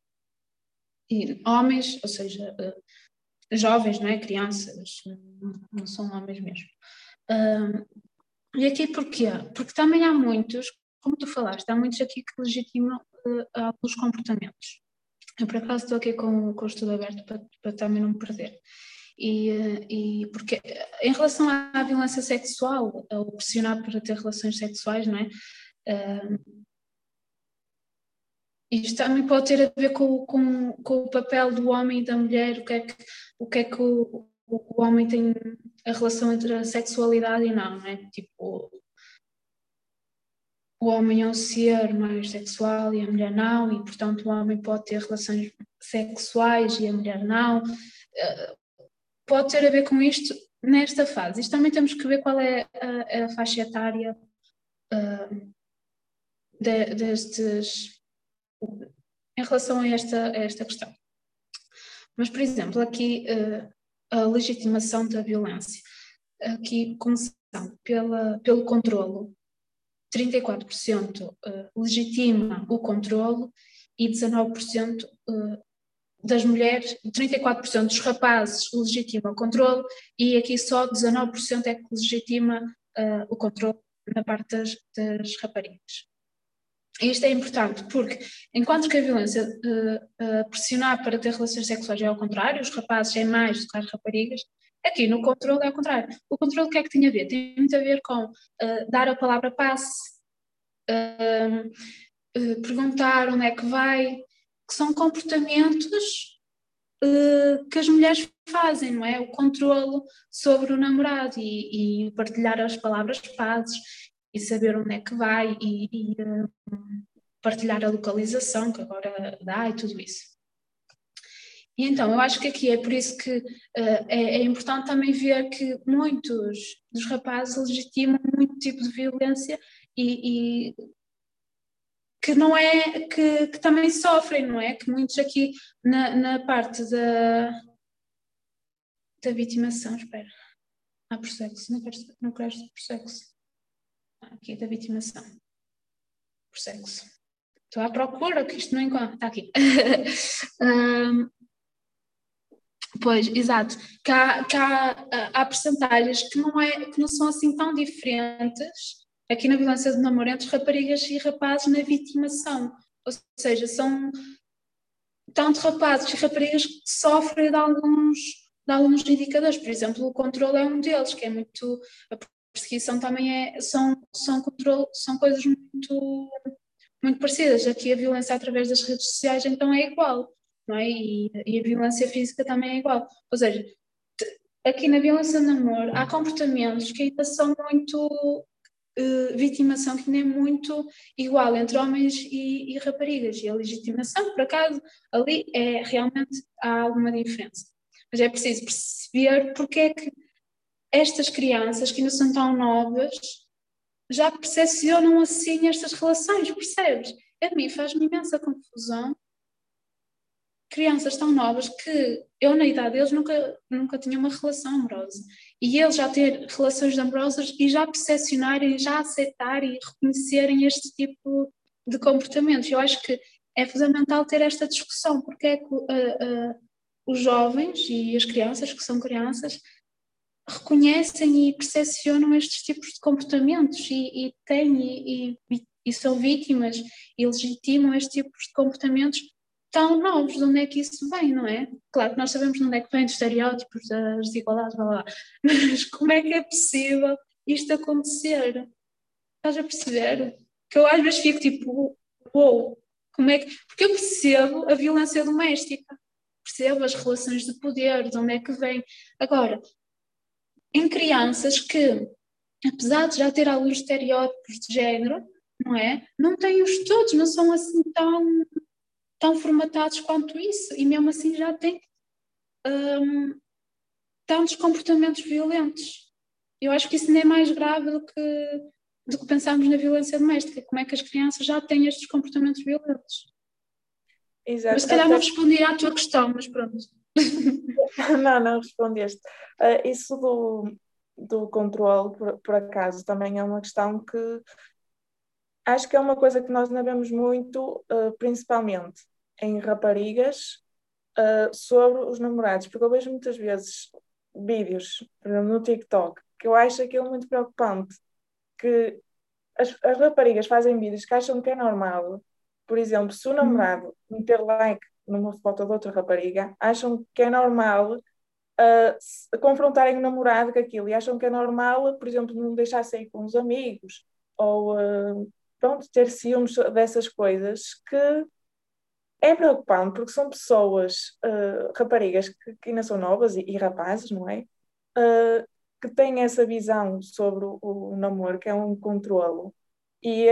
E homens, ou seja, uh, jovens, não é? Crianças, não, são homens mesmo. E aqui porquê? Porque também há muitos como tu falaste, há muitos aqui que legitimam uh, alguns comportamentos. Eu, por acaso, estou aqui com, com o estudo aberto para, para também não me perder. E, uh, e porque, em relação à violência sexual, ao pressionar para ter relações sexuais, não é? Uh, isto também pode ter a ver com, com, com, o papel do homem e da mulher, o que é que o, que é que o, o homem tem a relação entre a sexualidade e não, não é? Tipo, o homem é um ser mais sexual e a mulher não, e portanto o homem pode ter relações sexuais e a mulher não. Pode ter a ver com isto nesta fase. Isto também temos que ver qual é a, a faixa etária uh, de, destes. em relação a esta, a esta questão. Mas, por exemplo, aqui uh, a legitimação da violência. Aqui começando pela, pelo controlo 34% eh, legitima o controle e 19% eh, das mulheres, 34% dos rapazes legitima o controle e aqui só 19% é que legitima uh, o controle na parte das, das raparigas. Isto é importante porque, enquanto que a violência uh, uh, pressionar para ter relações sexuais é ao contrário, os rapazes é mais do que as raparigas, aqui no controle é ao contrário. O controle o que é que tem a ver? Tem muito a ver com dar a palavra passe, perguntar onde é que vai, que são comportamentos que as mulheres fazem, não é? O controle sobre o namorado e, e partilhar as palavras pazes e saber onde é que vai e, e uh, partilhar a localização que agora dá e tudo isso. E então, eu acho que aqui é por isso que uh, é, é, importante também ver que muitos dos rapazes legitimam muito tipo de violência e, e que não é, que, que, também sofrem, não é? Que muitos aqui na, na parte da, da vitimação, espera, ah, por sexo, não quero, não quero por sexo aqui da vitimação sexo. Estou à procura que isto não encontra. Está aqui. um, pois, exato. Que há, que há, há percentagens que não, é, que não são assim tão diferentes aqui na violência de namoro entre raparigas e rapazes na vitimação. Ou seja, são tanto rapazes e raparigas que sofrem de alguns, de alguns indicadores. Por exemplo, o controle é um deles, que é muito perseguição também é, são, são, controle, são coisas muito, muito parecidas. Aqui a violência através das redes sociais então é igual, não é? E, e a violência física também é igual. Ou seja, aqui na violência de namoro há comportamentos que ainda são muito Uh, vitimação que ainda é muito igual entre homens e, e, raparigas e a legitimação, por acaso, ali é realmente há alguma diferença. Mas é preciso perceber porque é que estas crianças que ainda são tão novas já percepcionam assim estas relações, percebes? A mim faz-me imensa confusão crianças tão novas que eu na idade deles nunca, nunca tinha uma relação amorosa e eles já ter relações amorosas e já percepcionarem, já aceitarem e reconhecerem este tipo de comportamentos. Eu acho que é fundamental ter esta discussão, porque é que uh, uh, os jovens e as crianças, que são crianças, reconhecem e percepcionam estes tipos de comportamentos e, e têm e, e, e, são vítimas e legitimam estes tipos de comportamentos tão novos, de onde é que isso vem, não é? Claro que nós sabemos de onde é que vem dos estereótipos, das desigualdades, blá, blá, mas como é que é possível isto acontecer? Estás a perceber? Que eu às vezes fico tipo, uou, como é que... Porque eu percebo a violência doméstica, percebo as relações de poder, de onde é que vem. Agora, em crianças que, apesar de já ter alguns estereótipos de género, não é? Não têm os estudos, não são assim tão, tão formatados quanto isso, e mesmo assim já têm um, tantos comportamentos violentos. Eu acho que isso nem é mais grave do que, do que pensarmos na violência doméstica, como é que as crianças já têm estes comportamentos violentos. Exato. Mas se calhar não respondi à tua questão, mas pronto. não, não respondeste. Uh, isso do, do controle, por, por, acaso, também é uma questão que acho que é uma coisa que nós não vemos muito, uh, principalmente em raparigas, uh, sobre os namorados, porque eu vejo muitas vezes vídeos no TikTok que eu acho aquilo muito preocupante, que as, as raparigas fazem vídeos que acham que é normal. Por exemplo, se o uhum. namorado meter like numa foto de outra rapariga, acham que é normal uh, confrontarem o namorado com aquilo e acham que é normal, por exemplo, não deixar sair com os amigos ou uh, pronto, ter ciúmes dessas coisas que é preocupante porque são pessoas, uh, raparigas que, que, ainda são novas e, e rapazes, não é? Uh, que têm essa visão sobre o, o namoro, que é um controlo. E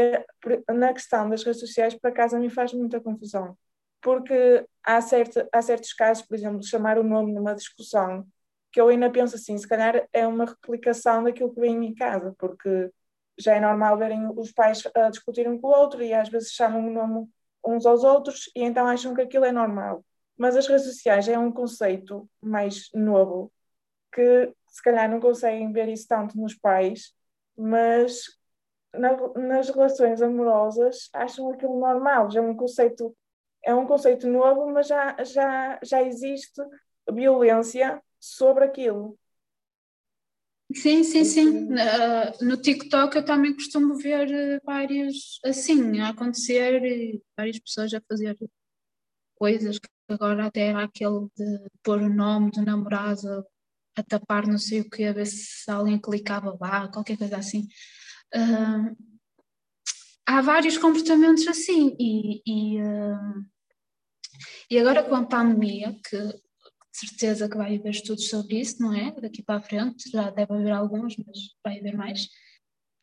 na questão das redes sociais, por acaso, a mim faz muita confusão porque há, certo, há certos casos, por exemplo, chamar o nome numa discussão, que eu ainda penso assim, se calhar é uma replicação daquilo que vem em casa, porque já é normal verem os pais a discutirem um com o outro e às vezes chamam o nome uns aos outros e então acham que aquilo é normal. Mas as redes sociais é um conceito mais novo, que se calhar não conseguem ver isso tanto nos pais, mas na, nas relações amorosas acham aquilo normal, já é um conceito é um conceito novo, mas já, já, já existe violência sobre aquilo. Sim, sim, sim. Uh, no TikTok eu também costumo ver eh, vários assim a acontecer, várias pessoas a fazer coisas que agora até era aquele de pôr o nome do namorado a tapar não sei o que, a ver se alguém clicava lá, qualquer coisa assim. Uh, há vários comportamentos assim e, e, uh, e agora com a pandemia, que certeza que vai haver estudos sobre isso, não é? Daqui para a frente, já deve haver alguns, mas vai haver mais.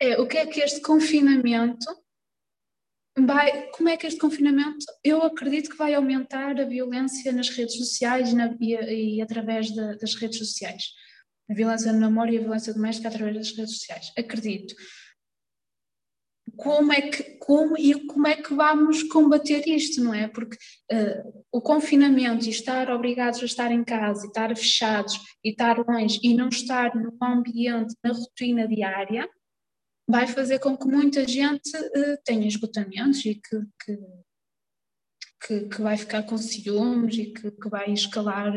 É, o que é que este confinamento vai, como é que este confinamento, eu acredito que vai aumentar a violência nas redes sociais na, e, e, através de, das redes sociais. A violência no namoro e a violência doméstica através das redes sociais. Acredito. Como é que, como, e como é que vamos combater isto, não é? Porque uh, o confinamento e estar obrigados a estar em casa e estar fechados e estar longe e não estar no ambiente, na rotina diária, vai fazer com que muita gente uh, tenha esgotamentos e que, que, que, que, vai ficar com ciúmes e que, que vai escalar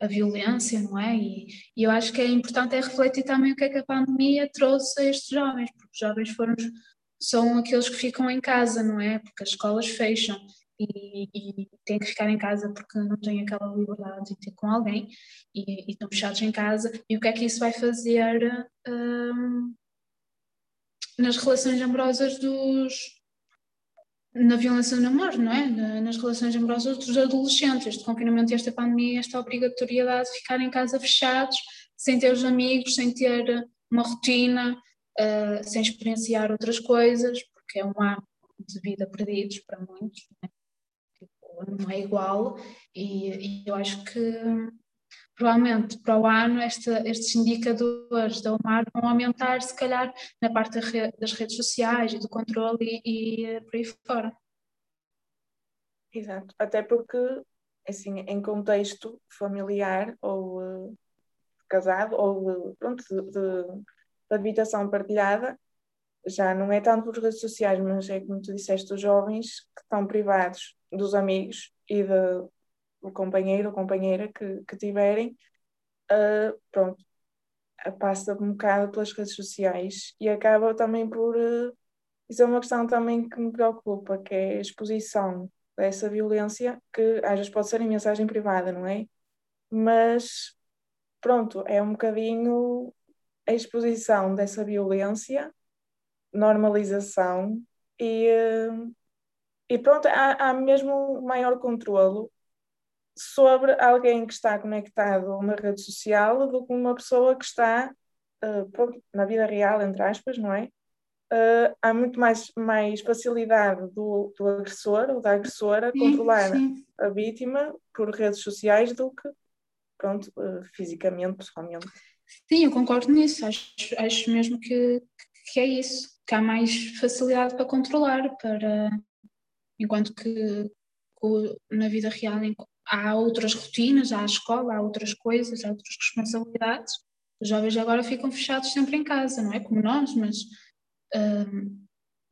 a violência, não é? E, e, eu acho que é importante é refletir também o que é que a pandemia trouxe a estes jovens, porque os jovens foram, são aqueles que ficam em casa, não é? Porque as escolas fecham e, e têm que ficar em casa porque não têm aquela liberdade de ter com alguém e, e estão fechados em casa. E o que é que isso vai fazer? Um, nas relações amorosas dos. na violência do namoro, não é? Nas relações amorosas dos adolescentes, este confinamento, esta pandemia, esta obrigatoriedade de ficar em casa fechados, sem ter os amigos, sem ter uma rotina, uh, sem experienciar outras coisas, porque é um ano de vida perdidos para muitos, não é, tipo, não é igual, e, e eu acho que provavelmente para o ano estes indicadores da UMAR vão aumentar, se calhar, na parte das redes sociais e do controle e, e eh, por aí fora. Exato, até porque, assim, em contexto familiar ou uh, casado ou, pronto, de, de, de, habitação partilhada, já não é tanto por redes sociais, mas é como tu disseste, os jovens que estão privados dos amigos e de, o companheiro ou companheira que, que tiverem, uh, pronto, passa um bocado pelas redes sociais e acaba também por. Uh, isso é uma questão também que me preocupa, que é a exposição dessa violência, que às vezes pode ser em mensagem privada, não é? Mas, pronto, é um bocadinho a exposição dessa violência, normalização e, uh, e pronto, há, há mesmo maior controlo sobre alguém que está conectado a uma rede social do que uma pessoa que está uh, na vida real, entre aspas, não é? Uh, há muito mais, mais facilidade do, do agressor ou da agressora sim, controlar sim. a vítima por redes sociais do que, pronto, uh, fisicamente, pessoalmente. Sim, eu concordo nisso. Acho, acho mesmo que, que é isso, que há mais facilidade para controlar, para enquanto que na vida real há outras rotinas, há a escola, há outras coisas, há outras responsabilidades. Os jovens agora ficam fechados sempre em casa, não é como nós, mas um,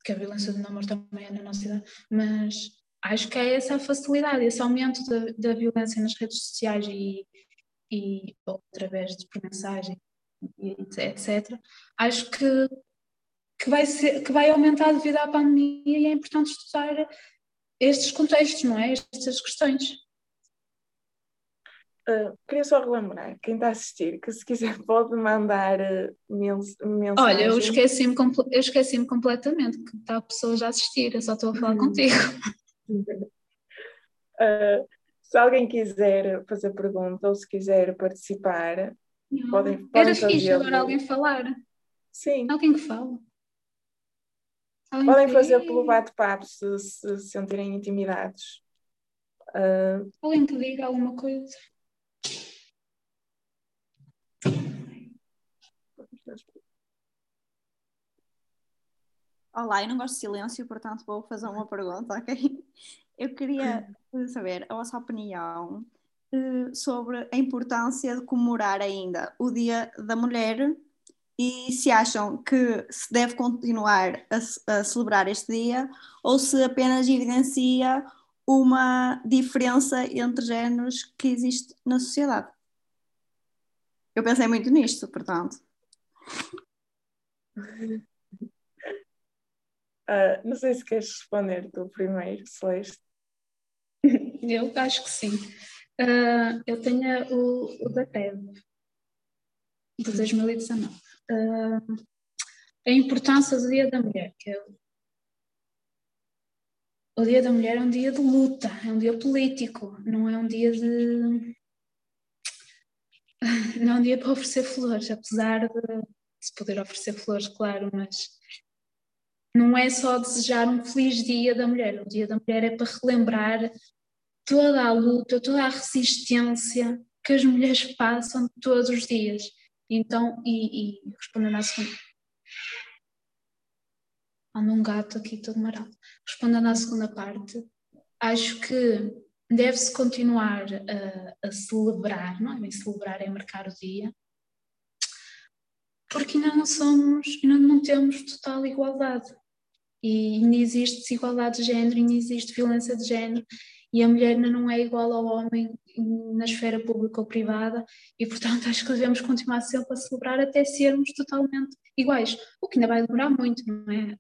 que a violência do namoro também é na nossa idade, mas acho que é essa facilidade, esse aumento da, da violência nas redes sociais e, e ou, através de por mensagem, etc. Acho que, que, vai ser, que vai aumentar devido à pandemia e é importante estudar estes contextos, não é? Estas questões. Uh, queria só relembrar, quem está a assistir, que se quiser pode mandar uh, mens mensagem. Olha, eu esqueci-me eu esqueci completamente que está a pessoa já a assistir, eu só estou a falar hum. contigo. Uh, se alguém quiser fazer pergunta ou se quiser participar, Não. podem, podem Era fixe agora alguém falar. Sim. Alguém que fala. Alguém podem que... fazer pelo bate-papo se se sentirem intimidados. Uh... Alguém que diga alguma coisa. Olá, eu não gosto de silêncio, portanto vou fazer uma pergunta, ok? Eu queria saber a vossa opinião uh, sobre a importância de comemorar ainda o Dia da Mulher e se acham que se deve continuar a, a celebrar este dia ou se apenas evidencia uma diferença entre géneros que existe na sociedade. Eu pensei muito nisto, portanto. Uh, não sei se queres responder tu primeiro, Celeste. Eu acho que sim. Uh, eu tenho o, o da TED, de 2019. Uh, a importância do Dia da Mulher, que é o Dia da Mulher é um dia de luta, é um dia político, não é um dia de. Não é um dia para oferecer flores, apesar de se poder oferecer flores, claro, mas não é só desejar um feliz Dia da Mulher. O Dia da Mulher é para relembrar toda a luta, toda a resistência que as mulheres passam todos os dias. Então, e, e respondendo à segunda. Anda um gato aqui todo marado. Respondendo à segunda parte, acho que deve-se continuar a, a, celebrar, não é bem celebrar, é marcar o dia, porque ainda não somos, ainda não temos total igualdade. E ainda existe desigualdade de género, ainda existe violência de género, e a mulher ainda não é igual ao homem na esfera pública ou privada, e portanto acho que devemos continuar sempre a celebrar até sermos totalmente iguais, o que ainda vai demorar muito, não é?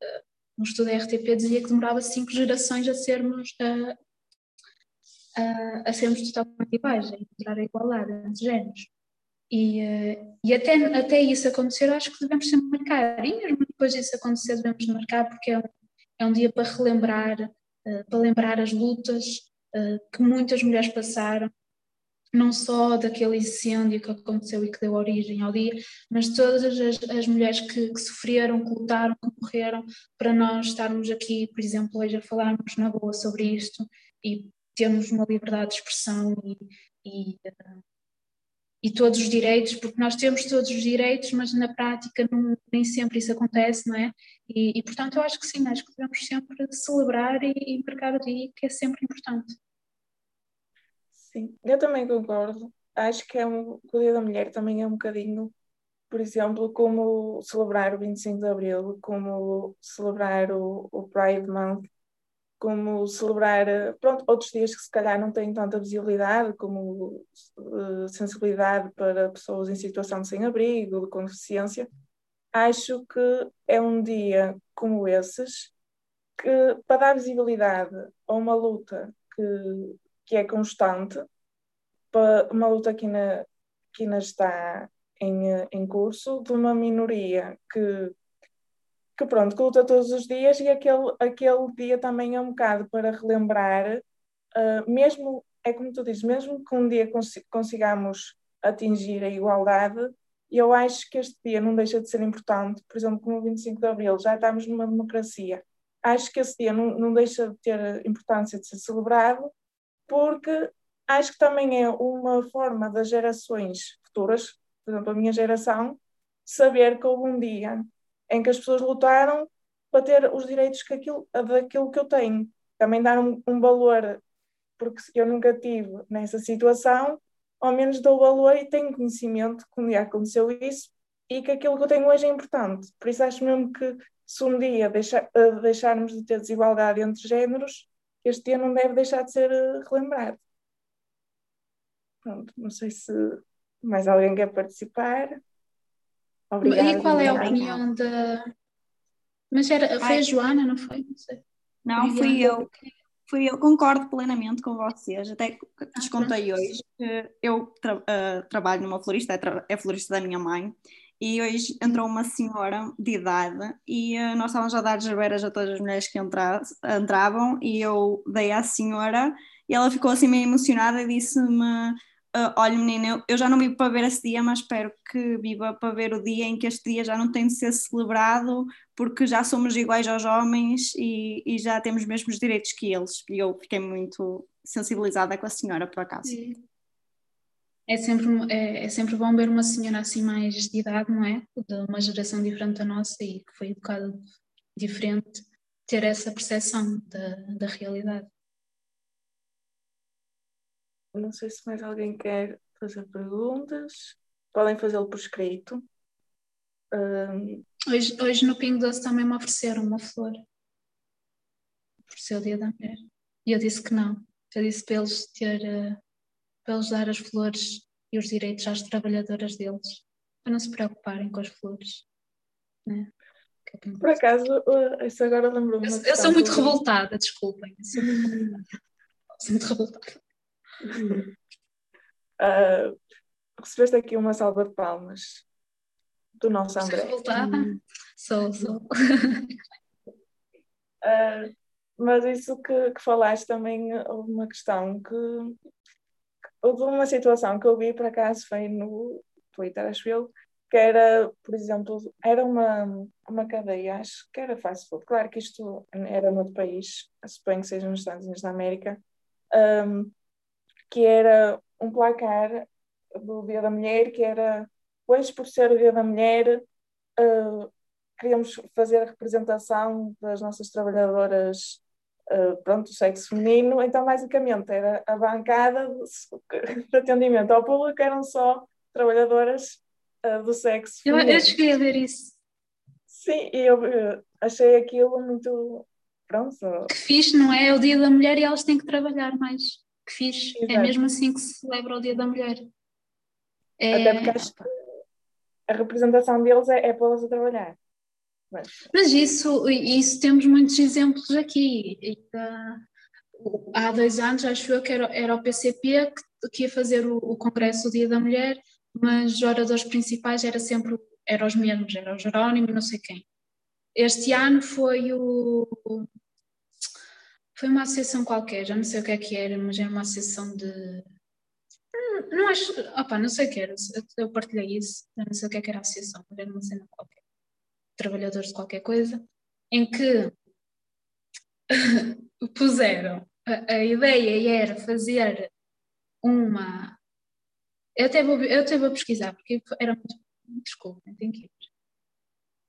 Um estudo da RTP dizia que demorava cinco gerações a sermos, a, a, a sermos totalmente iguais, a encontrar a igualdade entre géneros. E, e até, até isso acontecer, acho que devemos sempre marcar, e mesmo depois disso acontecer, devemos marcar, porque é um, é um dia para relembrar, uh, para lembrar as lutas uh, que muitas mulheres passaram, não só daquele incêndio que aconteceu e que deu origem ao dia, mas todas as, as mulheres que, que, sofreram, que lutaram, que morreram, para nós estarmos aqui, por exemplo, hoje a falarmos na boa sobre isto e termos uma liberdade de expressão e, e, uh, e todos os direitos, porque nós temos todos os direitos, mas na prática não, nem sempre isso acontece, não é? E, e, portanto eu acho que sim, acho que devemos sempre celebrar e, e marcar o dia, que é sempre importante. Sim, eu também concordo. Acho que é um, o Dia da Mulher também é um bocadinho, por exemplo, como celebrar o 25 de Abril, como celebrar o, o Pride Month, como celebrar pronto, outros dias que se calhar não têm tanta visibilidade, como uh, sensibilidade para pessoas em situação de sem-abrigo, com deficiência. Acho que é um dia como esses que, para dar visibilidade a uma luta que que é constante, uma luta que ainda, que ainda está em, em curso, de uma minoria que, que, pronto, que luta todos os dias e aquele, aquele dia também é um bocado para relembrar, uh, mesmo, é como tu dizes, mesmo que um dia consigamos atingir a igualdade, eu acho que este dia não deixa de ser importante, por exemplo, como o 25 de Abril, já estamos numa democracia. Acho que esse dia não, não deixa de ter importância de ser celebrado, porque acho que também é uma forma das gerações futuras, por exemplo, a minha geração, saber que houve um dia em que as pessoas lutaram para ter os direitos que aquilo, daquilo que eu tenho. Também dar um, um valor, porque eu nunca tive nessa situação, ao menos dou valor e tenho conhecimento que um dia aconteceu isso e que aquilo que eu tenho hoje é importante. Por isso acho mesmo que se um dia deixar, deixarmos de ter desigualdade entre géneros, este dia não deve deixar de ser eh, relembrado. Pronto, não sei se mais alguém quer participar. Obrigada. E qual é a opinião da. Mas era, foi a Joana, não foi? Não, sei. não fui eu. Fui eu, concordo plenamente com vocês, até lhes contei hoje que eu tra uh, trabalho numa florista, é, é florista da minha mãe, e hoje entrou uma senhora de idade e uh, nós estávamos a dar gerbeiras a todas as mulheres que entra entravam e eu dei à senhora e ela ficou assim meio emocionada e disse-me uh, olha menina, eu já não vivo para ver esse dia, mas espero que viva para ver o dia em que este dia já não tem de ser celebrado porque já somos iguais aos homens e, e já temos os mesmos direitos que eles e eu fiquei muito sensibilizada com a senhora por acaso. Sim é sempre, é, é, sempre bom ver uma senhora assim mais de idade, não é? De uma geração diferente da nossa e que foi educada diferente, ter essa percepção da, da realidade. Não sei se mais alguém quer fazer perguntas. Podem fazê-lo por escrito. Um... Hoje, hoje no Pingo Doce também me ofereceram uma flor. Por ser o dia da mulher. E eu disse que não. Eu disse para eles ter, uh, para eles dar as flores e os direitos às trabalhadoras deles, para não se preocuparem com as flores. Né? É Por acaso, uh, isso agora lembrou-me. Eu, eu, sou muito revoltada, desculpem. Eu sou muito revoltada. sou muito revoltada. Uh, recebeste aqui uma salva de palmas do nosso André. Revoltada? Hum. Sou, sou. Uh, mas isso que, que falaste também houve uma questão que houve uma situação que eu vi por acaso foi no Twitter, acho eu, que era, por exemplo, era uma, uma cadeia, acho que era fast food. Claro que isto era no outro país, suponho que seja nos Estados Unidos da América, um, que era um placar do Dia da Mulher, que era hoje por ser o Dia da Mulher, uh, queríamos fazer a representação das nossas trabalhadoras uh, pronto, do sexo feminino, então basicamente era a bancada de, de atendimento ao público eram só trabalhadoras uh, do sexo feminino. Eu, cheguei a ver isso. Sim, e eu uh, achei aquilo muito pronto. Que fixe, não é? É o dia da mulher e elas têm que trabalhar mais. Que fixe. É Exato. É mesmo assim que se celebra o dia da mulher. É... Até porque acho que a representação deles é, é pô-las a trabalhar. Mas, isso, isso temos muitos exemplos aqui. há dois anos, acho eu que era, era o PCP que, que ia fazer o, o Congresso do Dia da Mulher, mas os oradores principais era sempre eram os mesmos, era o Jerónimo não sei quem. Este ano foi o foi uma associação qualquer, já não sei o que é que era, mas era uma associação de não, não acho, opa, não sei o que era, eu partilhei isso, não sei o que é que era a associação, mas era uma cena qualquer trabalhadores de qualquer coisa, em que puseram a, a, ideia era fazer uma. Eu até, vou, eu até vou pesquisar, porque era muito. Desculpa, tenho que ir.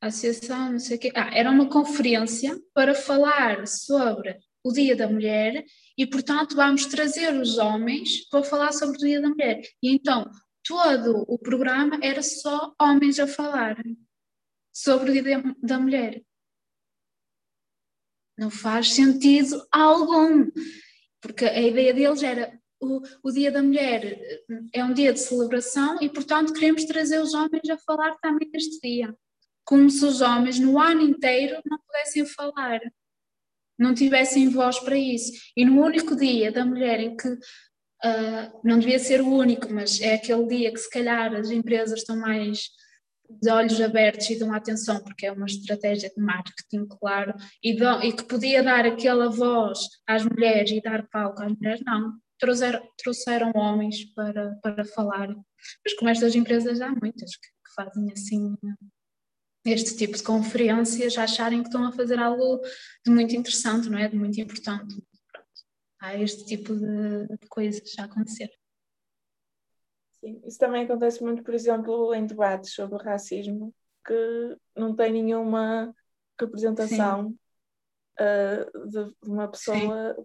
Associação, não sei o quê. Ah, era uma conferência para falar sobre o Dia da Mulher e, portanto, vamos trazer os homens para falar sobre o Dia da Mulher. E então, todo o programa era só homens a falarem sobre o Dia da Mulher. Não faz sentido algum, porque a ideia deles era o, o Dia da Mulher é um dia de celebração e, portanto, queremos trazer os homens a falar também neste dia. Como se os homens no ano inteiro não pudessem falar, não tivessem voz para isso. E no único dia da mulher em que uh, não devia ser o único, mas é aquele dia que se calhar as empresas estão mais de olhos abertos e dão atenção, porque é uma estratégia de marketing, claro, e, dão, e que podia dar aquela voz às mulheres e dar palco às mulheres, não. Trouxeram, trouxeram homens para, para falar. Mas como estas empresas há muitas que, que fazem assim este tipo de conferências, acharem que estão a fazer algo de muito interessante, não é? De muito importante. Pronto. Há este tipo de, de coisas a acontecer. Sim, isso também acontece muito, por exemplo, em debates sobre racismo, que não tem nenhuma representação uh, de, uma pessoa,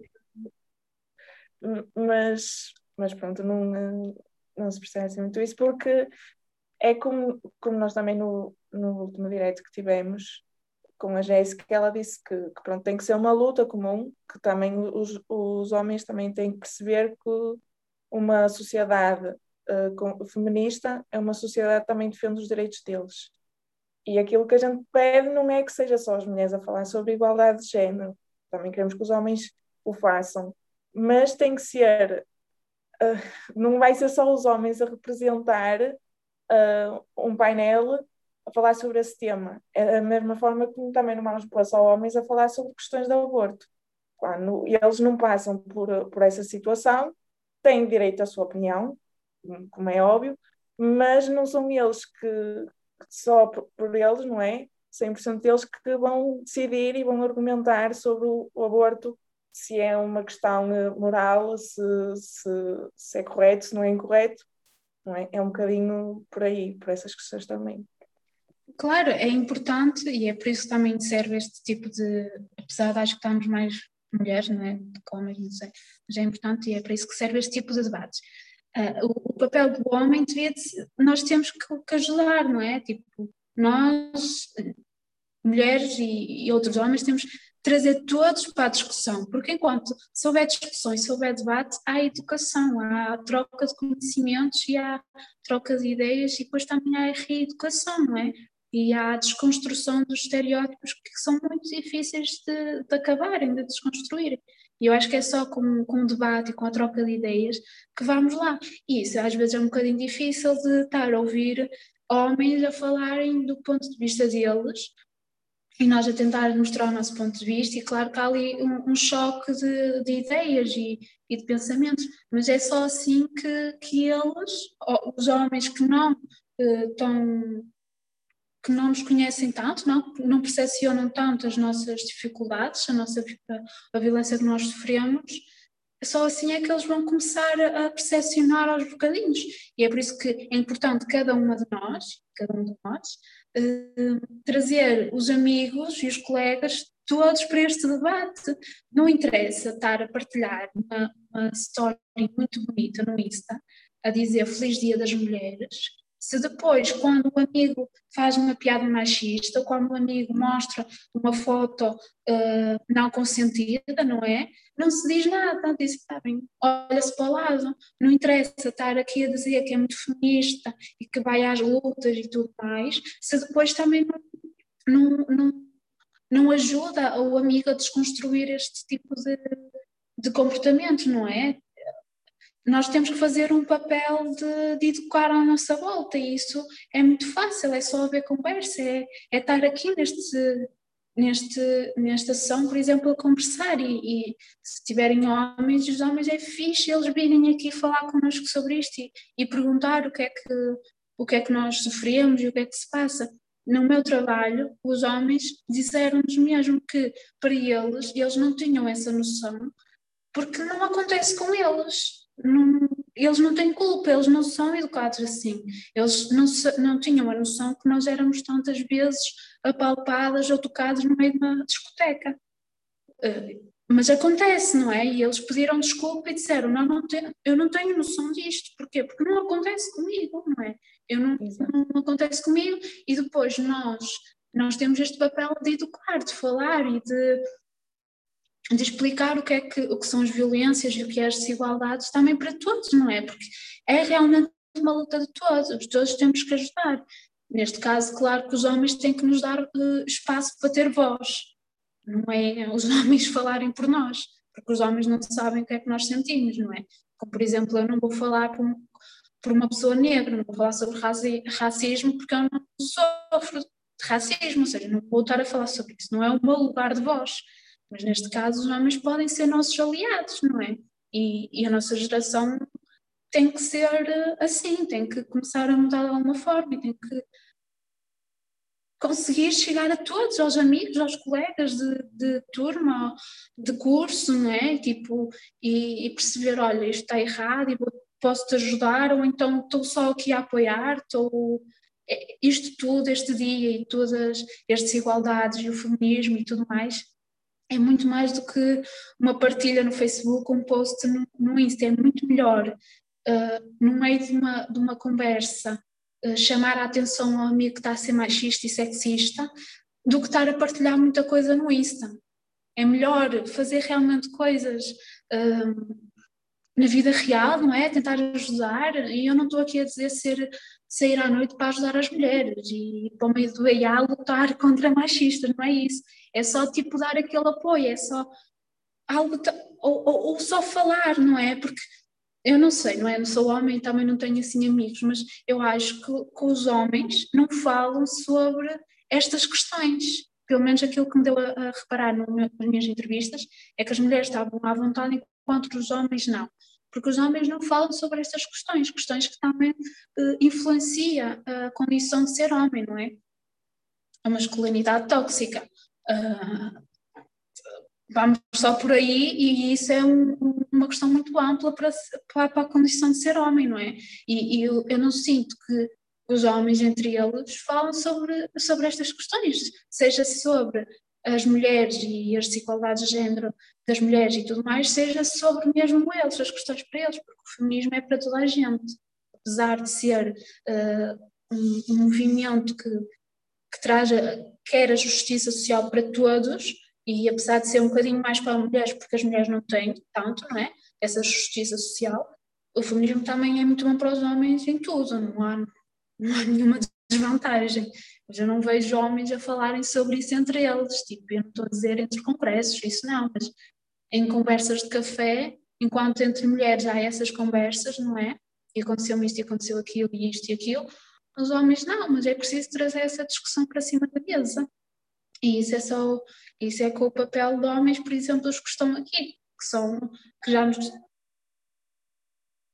Sim. mas, mas pronto, não, não se percebe assim muito isso, porque é como, como nós também no, no último direito que tivemos com a Jéssica, ela disse que, que, pronto, tem que ser uma luta comum, que também os, os homens também têm que perceber que uma sociedade uh, feminista é uma sociedade que também defende os direitos deles. E aquilo que a gente pede não é que seja só as mulheres a falar sobre igualdade de género, também queremos que os homens o façam, mas tem que ser, uh, não vai ser só os homens a representar uh, um painel a falar sobre esse tema. É da mesma forma que também não vamos pôr só homens a falar sobre questões de aborto. Quando eles não passam por, por essa situação, têm direito à sua opinião, como é óbvio, mas não são eles que, só por, eles, não é? 100% deles que vão decidir e vão argumentar sobre o, o aborto, se é uma questão eh, moral, se, se, se, é correto, se não é incorreto, não é? É um bocadinho por aí, por essas questões também. Claro, é importante e é por isso que também serve este tipo de, apesar de acho que estamos mais mulheres, não é? De homens, não sei, mas é importante e é para isso que serve este tipo de debates. Uh, o, o, papel do homem devia de, nós temos que, que, ajudar, não é? Tipo, nós, mulheres e, e, outros homens, temos trazer todos para a discussão, porque enquanto se houver discussão e se houver debate, há educação, há troca de conhecimentos e há troca de ideias e depois também há a reeducação, não é? E há a desconstrução dos estereótipos que são muito difíceis de, de acabarem, de desconstruir. E eu acho que é só com, com o debate e com a troca de ideias que vamos lá. E isso às vezes é um bocadinho difícil de estar a ouvir homens a falarem do ponto de vista deles, e nós a tentar mostrar o nosso ponto de vista, e claro que há ali um, um choque de, de ideias e, e, de pensamentos, mas é só assim que, que eles, os homens que não estão que não nos conhecem tanto, não, não percepcionam tanto as nossas dificuldades, a nossa a, violência que nós sofremos, só assim é que eles vão começar a, percepcionar aos bocadinhos. E é por isso que é importante cada uma de nós, cada um de nós, uh, trazer os amigos e os colegas todos para este debate. Não interessa estar a partilhar uma, uma história muito bonita no Insta, a dizer Feliz Dia das Mulheres, se depois, quando o amigo faz uma piada machista, quando o amigo mostra uma foto uh, não consentida, não é? Não se diz nada, diz, está bem, olha-se para o lado, não interessa estar aqui a dizer que é muito feminista e que vai às lutas e tudo mais, se depois também não, não, não, não ajuda o amigo a desconstruir este tipo de, de comportamento, não é? Nós temos que fazer um papel de, de, educar à nossa volta e isso é muito fácil, é só haver conversa, é, é estar aqui neste, neste, nesta sessão, por exemplo, a conversar e, e, se tiverem homens, os homens é fixe eles virem aqui falar connosco sobre isto e, e perguntar o que, é que, o que é que nós sofremos e o que é que se passa. No meu trabalho, os homens disseram-nos mesmo que para eles, eles não tinham essa noção porque não acontece com eles não, eles não têm culpa, eles não são educados assim. Eles não, não tinham a noção que nós éramos tantas vezes apalpadas ou tocadas no meio de uma discoteca. Uh, mas acontece, não é? E eles pediram desculpa e disseram: não, não tenho, eu não tenho noção disto. Porquê? Porque não acontece comigo, não é? Eu não, não, não acontece comigo. E depois nós, nós temos este papel de educar, de falar e de de explicar o que, é que, o que são as violências e o que é as desigualdades também para todos, não é? Porque é realmente uma luta de todos, todos temos que ajudar. Neste caso, claro que os homens têm que nos dar uh, espaço para ter voz, não é os homens falarem por nós, porque os homens não sabem o que é que nós sentimos, não é? Como, por exemplo, eu não vou falar por, por uma pessoa negra, não vou falar sobre racismo porque eu não sofro de racismo, ou seja, não vou estar a falar sobre isso, não é o meu lugar de voz. Mas neste caso, os homens podem ser nossos aliados, não é? E, e a nossa geração tem que ser eh, assim, tem que começar a mudar de alguma forma tem que conseguir chegar a todos, aos amigos, aos colegas de, de turma, de curso, não é? Tipo, e, e perceber, olha, isto está errado e posso-te ajudar, ou então estou só aqui a apoiar, estou é, isto tudo, este dia e todas as desigualdades e o feminismo e tudo mais, é muito mais do que uma partilha no Facebook, um post no, no Insta, é muito melhor uh, no meio de uma, de uma conversa uh, chamar a atenção ao amigo que está a ser machista e sexista do que estar a partilhar muita coisa no Insta. É melhor fazer realmente coisas uh, na vida real, não é? Tentar ajudar, e eu não estou aqui a dizer ser, sair à noite para ajudar as mulheres e para o meio do EIA lutar contra machistas, não é isso é só tipo dar aquele apoio, é só algo, ou, ou, ou só falar, não é? Porque eu não sei, não é? Não sou homem, também não tenho assim amigos, mas eu acho que, que os homens não falam sobre estas questões. Pelo menos aquilo que me deu a, a reparar no, nas minhas entrevistas é que as mulheres estavam à vontade enquanto os homens não. Porque os homens não falam sobre estas questões, questões que também uh, influenciam a condição de ser homem, não é? A masculinidade tóxica. Uh, vamos só por aí e isso é um, uma questão muito ampla para, para, para, a condição de ser homem, não é? E, e eu, eu, não sinto que os homens entre eles falam sobre, sobre estas questões, seja sobre as mulheres e as desigualdades de género das mulheres e tudo mais, seja sobre mesmo eles, as questões para eles, porque o feminismo é para toda a gente, apesar de ser uh, um, um movimento que, que traz quer a justiça social para todos, E apesar de ser um bocadinho mais para mulheres, porque as mulheres não têm tanto, não é? Essa justiça social, o feminismo também é muito bom para os homens em tudo, não há, não há nenhuma desvantagem. Eu não vejo homens a falarem sobre isso entre eles, tipo, eu não estou a dizer entre congressos, isso não, mas em conversas de café, enquanto entre mulheres há essas conversas, não é? E aconteceu isto, e aconteceu aquilo, e isto e aquilo, os homens não, mas é preciso trazer essa discussão para cima da mesa. E isso é só, isso é com o papel de homens, por exemplo, os que estão aqui, que são, que já nos... Ai,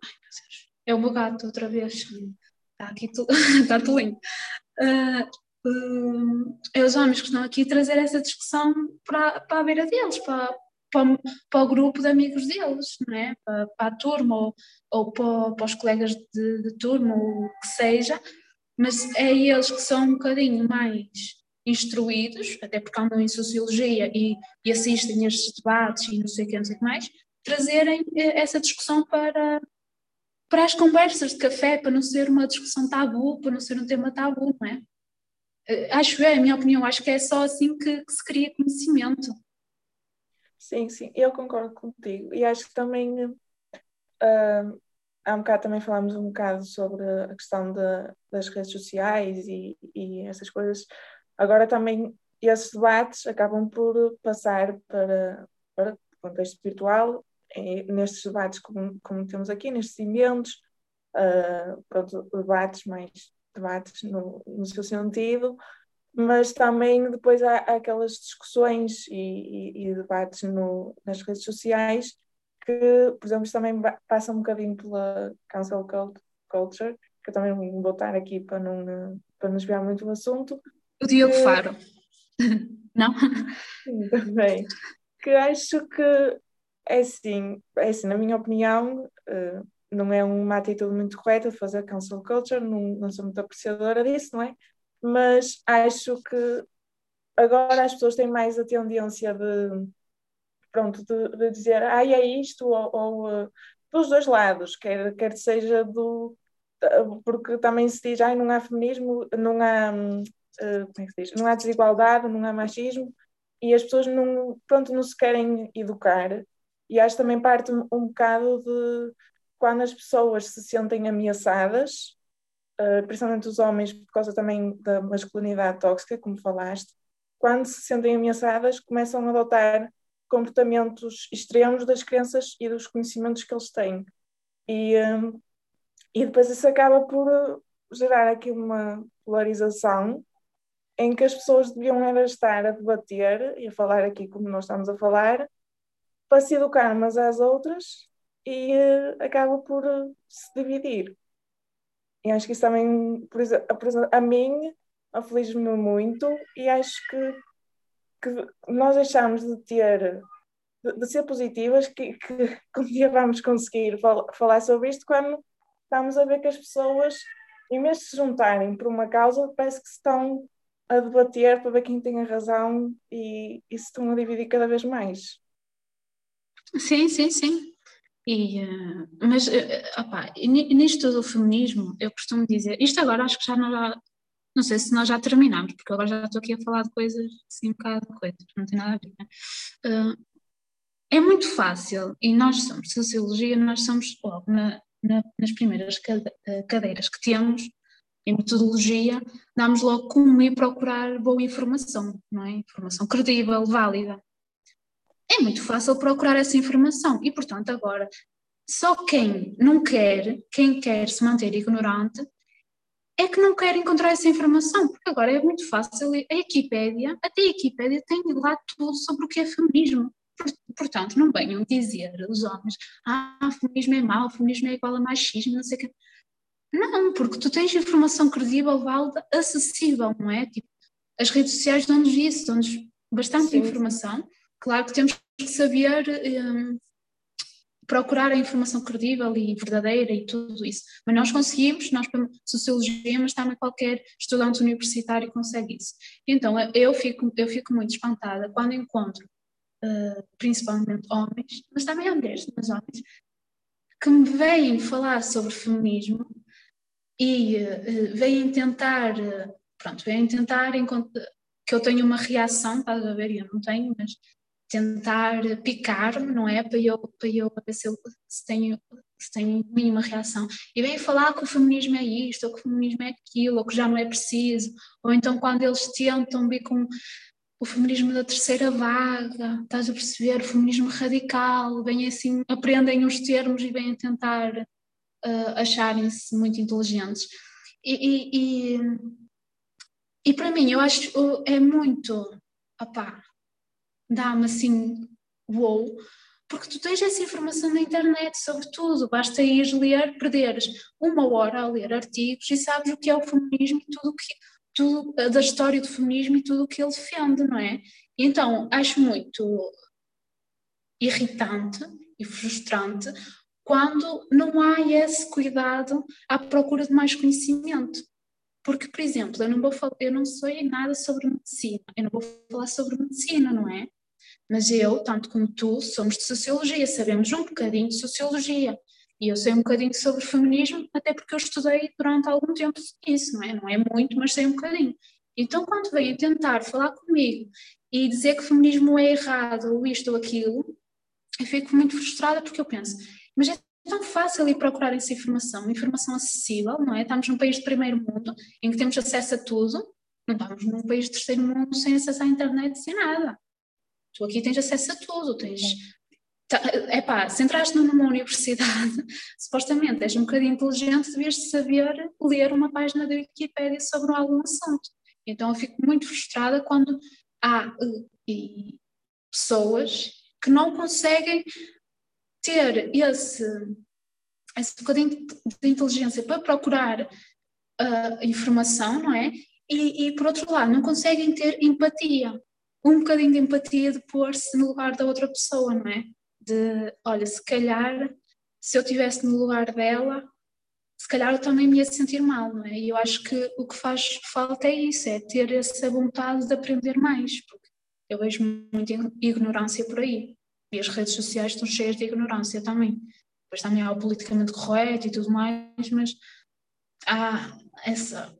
meu Deus, é o meu gato outra vez. Está aqui tudo, está tudo lindo. Uh, é os homens que estão aqui trazer essa discussão para, para a beira deles, para, para, para, o grupo de amigos deles, não é? para, para a turma ou, ou para, para, os colegas de, de turma, ou o que seja, mas é eles que são um bocadinho mais instruídos, até porque andam em Sociologia e, e assistem a estes debates e não sei o que, não sei o que mais, trazerem eh, essa discussão para, para as conversas de café, para não ser uma discussão tabu, para não ser um tema tabu, não é? Acho é a minha opinião, acho que é só assim que, que se cria conhecimento. Sim, sim, eu concordo contigo e acho que também uh, há um bocado também falámos um bocado sobre a questão de, das redes sociais e, e essas coisas. Agora também esses debates acabam por passar para, para o contexto virtual, nestes debates como, como temos aqui, nestes eventos, uh, debates mais debates no, no seu sentido, mas também depois há, há aquelas discussões e, e, e debates no, nas redes sociais que, por exemplo, também passa um bocadinho pela cancel culture, que eu também vou estar aqui para não, para não desviar muito o assunto. O Diogo que, Faro. não? Sim, também. Que acho que é assim, é assim, na minha opinião, uh, não é uma atitude muito correta de fazer cancel culture, não, não sou muito apreciadora disso, não é? Mas acho que agora as pessoas têm mais a tendência de pronto, de, de dizer, ah, é isto, ou, ou uh, dos dois lados, quer, quer seja do. Porque também se diz, ah, não há feminismo, não há. Uh, como é que se diz? Não há desigualdade, não há machismo, e as pessoas não, pronto, não se querem educar. E acho também parte um bocado de quando as pessoas se sentem ameaçadas, uh, principalmente os homens, por causa também da masculinidade tóxica, como falaste, quando se sentem ameaçadas, começam a adotar comportamentos extremos das crenças e dos conhecimentos que eles têm. E, um, e depois isso acaba por uh, gerar aqui uma polarização em que as pessoas deviam estar a debater e a falar aqui como nós estamos a falar para se educar umas às outras e uh, acaba por uh, se dividir. E acho que isso também, por exemplo, a, a mim, aflige-me muito e acho que que nós deixamos de ter, de, de ser positivas, que, que, que um dia vamos conseguir fal, falar sobre isto quando estamos a ver que as pessoas, em vez de se juntarem por uma causa, parece que estão a debater para ver quem tem a razão e, e se estão a dividir cada vez mais. Sim, sim, sim. E, uh, mas, uh, opa, nisto do feminismo, eu costumo dizer, isto agora acho que já não, não sei se nós já terminamos, porque agora já estou aqui a falar de coisas, assim, um bocado de coisas, não tem nada a ver. Né? É muito fácil, e nós somos Sociologia, nós somos logo na, na, nas primeiras cadeiras que temos, em metodologia, damos logo como ir procurar boa informação, não é? Informação credível, válida. É muito fácil procurar essa informação e, portanto, agora, só quem não quer, quem quer se manter ignorante, é que não quer encontrar essa informação, porque agora é muito fácil. A Wikipédia, até a Wikipédia tem lá tudo sobre o que é feminismo. Portanto, não venham dizer os homens, ah, feminismo é mau, feminismo é igual a machismo, não sei o quê. Não, porque tu tens informação credível, válida, acessível, não é? Tipo, as redes sociais dão-nos isso, dão-nos bastante Sim. informação. Claro que temos que saber um, procurar a informação credível e verdadeira e tudo isso. Mas nós conseguimos, nós sociologia, mas também qualquer estudante universitário consegue isso. Então eu fico, eu fico muito espantada quando encontro, uh, principalmente homens, mas também mulheres, mas homens, que me vêm falar sobre feminismo e uh, vêm tentar, uh, pronto, vêm tentar que eu tenho uma reação, estás a ver? Eu não tenho, mas tentar picar-me, não é? Para eu, para eu ver se, eu, se tenho se tenho mínima reação. E vem falar que o feminismo é isto, ou que o feminismo é aquilo, ou que já não é preciso, ou então quando eles tentam vir com o feminismo da terceira vaga, estás a perceber? O feminismo radical, vêm assim, aprendem os termos e vêm tentar uh, acharem-se muito inteligentes. E, e, e, e, para mim, eu acho é muito, opá, dá-me assim, wow, porque tu tens essa informação na internet sobre tudo, basta ir ler, perderes uma hora a ler artigos e sabes o que é o feminismo e tudo o que tudo da história do feminismo e tudo o que ele defende, não é? Então, acho muito irritante e frustrante quando não há esse cuidado à procura de mais conhecimento. Porque, por exemplo, eu não, vou eu não sei nada sobre medicina, eu não vou falar sobre medicina, não é? Mas eu, tanto como tu, somos de sociologia, sabemos um bocadinho de sociologia. E eu sei um bocadinho sobre feminismo, até porque eu estudei durante algum tempo isso, não é? Não é muito, mas sei um bocadinho. Então, quando vêm tentar falar comigo e dizer que o feminismo é errado, ou isto ou aquilo, eu fico muito frustrada porque eu penso, mas é tão fácil ir procurar essa informação, informação acessível, não é? Estamos num país de primeiro mundo, em que temos acesso a tudo, não estamos num país de terceiro mundo sem acesso à internet, sem nada. Tu aqui tens acesso a tudo, tens é pá, se entraste numa universidade, supostamente és um bocadinho inteligente, devias saber ler uma página da Wikipédia sobre algum assunto. Então eu fico muito frustrada quando há e, pessoas que não conseguem ter esse, esse bocadinho de inteligência para procurar uh, informação, não é? E, e, por outro lado, não conseguem ter empatia, um bocadinho de empatia de pôr-se no lugar da outra pessoa, não é? de, olha, se calhar se eu estivesse no lugar dela, se calhar eu também me ia sentir mal, não é? E eu acho que o que faz falta é isso, é ter essa vontade de aprender mais, porque eu vejo muita ignorância por aí. E as redes sociais estão cheias de ignorância também. Depois também há o politicamente correto e tudo mais, mas há essa.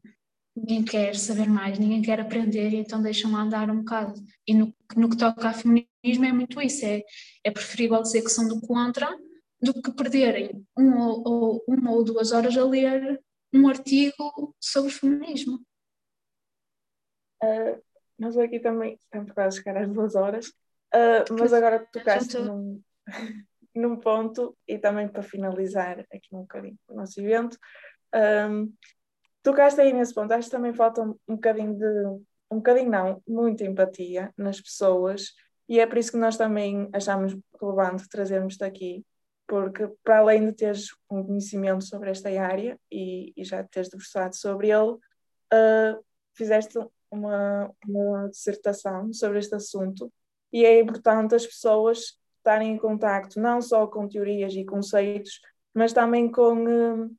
Ninguém quer saber mais, ninguém quer aprender, então deixam andar um bocado. E no, no que toca a feminismo é muito isso, é, é preferível dizer que são do contra do que perderem um ou, ou, uma ou duas horas a ler um artigo sobre feminismo. Uh, nós aqui também estamos quase a chegar às duas horas, uh, mas agora tocaste tô... num, num ponto e também para finalizar aqui um bocadinho o nosso evento, um, tocaste aí nesse ponto, acho que também falta um, um bocadinho de, um bocadinho não, muita empatia nas pessoas e é por isso que nós também achamos relevante trazermos daqui, porque para além de teres um conhecimento sobre esta área e, e já teres debruçado sobre ele, uh, fizeste uma, uma dissertação sobre este assunto e é importante as pessoas estarem em contacto não só com teorias e conceitos, mas também com uh,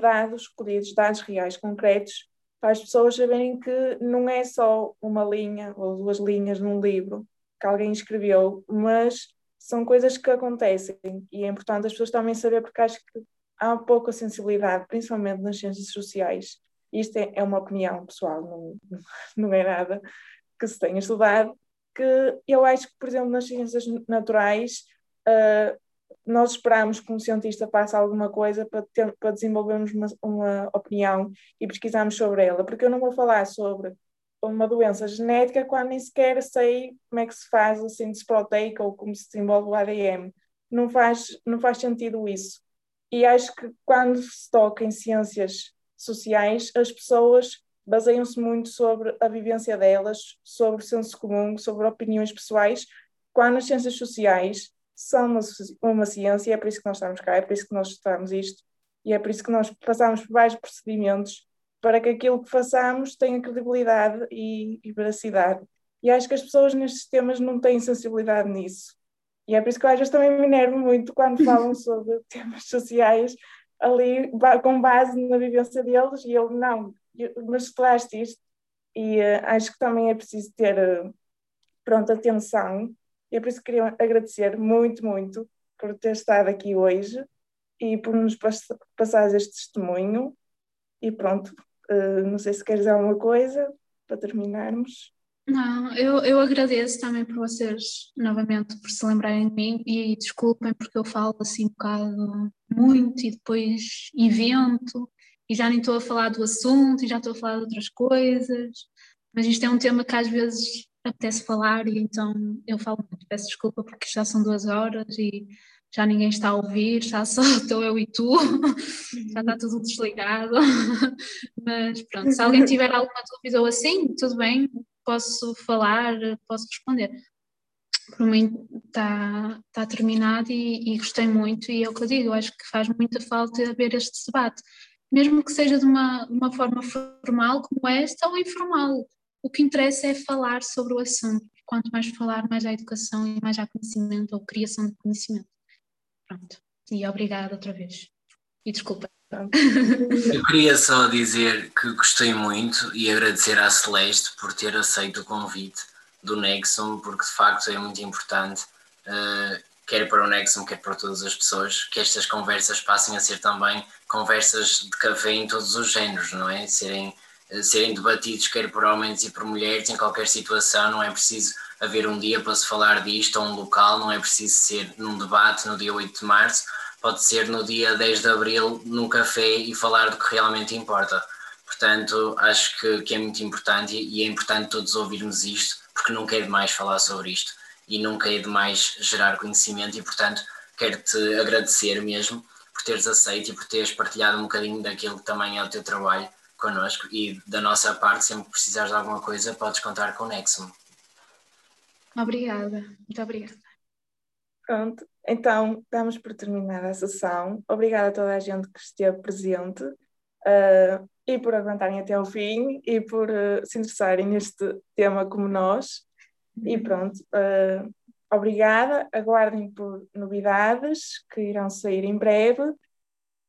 dados colhidos, dados reais, concretos, para as pessoas saberem que não é só uma linha ou duas linhas num livro, que alguém escreveu, mas são coisas que acontecem e é importante as pessoas também saber, porque acho que há pouca sensibilidade, principalmente nas ciências sociais. Isto é, é uma opinião pessoal, não, não é nada que se tenha estudado, que eu acho que, por exemplo, nas ciências naturais, uh, nós esperamos que um cientista faça alguma coisa para, ter, para desenvolvermos uma, uma opinião e pesquisarmos sobre ela, porque eu não vou falar sobre uma doença genética quando nem sequer sei como é que se faz a síntese proteica ou como se desenvolve o ADN. Não faz, não faz sentido isso. E acho que quando se toca em ciências sociais, as pessoas baseiam-se muito sobre a vivência delas, sobre o senso comum, sobre opiniões pessoais, quando as ciências sociais são uma, uma ciência, é por isso que nós estamos cá, é por isso que nós estudamos isto, e é por isso que nós passamos por vários procedimentos para que aquilo que façamos tenha credibilidade e, e veracidade. E acho que as pessoas nestes temas não têm sensibilidade nisso. E é por isso que às vezes também me enervo muito quando falam sobre temas sociais ali com base na vivência deles e eu não, mas estudaste isto e uh, acho que também é preciso ter uh, pronto, atenção e é por isso que queria agradecer muito, muito por ter estado aqui hoje e por nos pass passar este testemunho e pronto, Uh, não sei se queres alguma coisa para terminarmos. Não, eu, eu agradeço também por vocês, novamente, por se lembrarem de mim e desculpem porque eu falo assim um bocado muito e depois invento e já nem estou a falar do assunto e já estou a falar de outras coisas, mas isto é um tema que às vezes apetece falar e então eu falo muito. Peço desculpa porque já são duas horas e já ninguém está a ouvir, já só estou eu e tu, já está tudo desligado. Mas pronto, se alguém tiver alguma dúvida ou assim, tudo bem, posso falar, posso responder. Por mim está, está terminado e, e gostei muito, e é o que eu digo, eu acho que faz muita falta haver este debate, mesmo que seja de uma, uma forma formal como esta ou informal. O que interessa é falar sobre o assunto. Quanto mais falar, mais há educação e mais há conhecimento ou criação de conhecimento. Pronto. E obrigada outra vez. E desculpa. Eu queria só dizer que gostei muito e agradecer à Celeste por ter aceito o convite do Nexum, porque de facto é muito importante, uh, quer para o Nexum, quer para todas as pessoas, que estas conversas passem a ser também conversas de café em todos os géneros, não é? Serem, serem debatidos quer por homens e por mulheres em qualquer situação, não é preciso haver um dia para se falar disto ou um local, não é preciso ser num debate no dia 8 de março pode ser no dia 10 de abril num café e falar do que realmente importa. Portanto, acho que, que é muito importante e, e é importante todos ouvirmos isto, porque nunca é demais falar sobre isto e nunca é demais gerar conhecimento e, portanto, quero-te agradecer mesmo por teres aceito e por teres partilhado um bocadinho daquilo que também é o teu trabalho connosco e da nossa parte, sempre que precisares de alguma coisa, podes contar com o Nexum. Obrigada, muito obrigada. Pronto, então, damos por terminada a sessão. Obrigada a toda a gente que esteve presente uh, e por aguentarem até ao fim e por uh, se interessarem neste tema como nós. E pronto, uh, obrigada. Aguardem por novidades que irão sair em breve.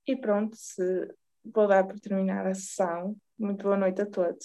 E pronto, se vou dar por terminada a sessão. Muito boa noite a todos.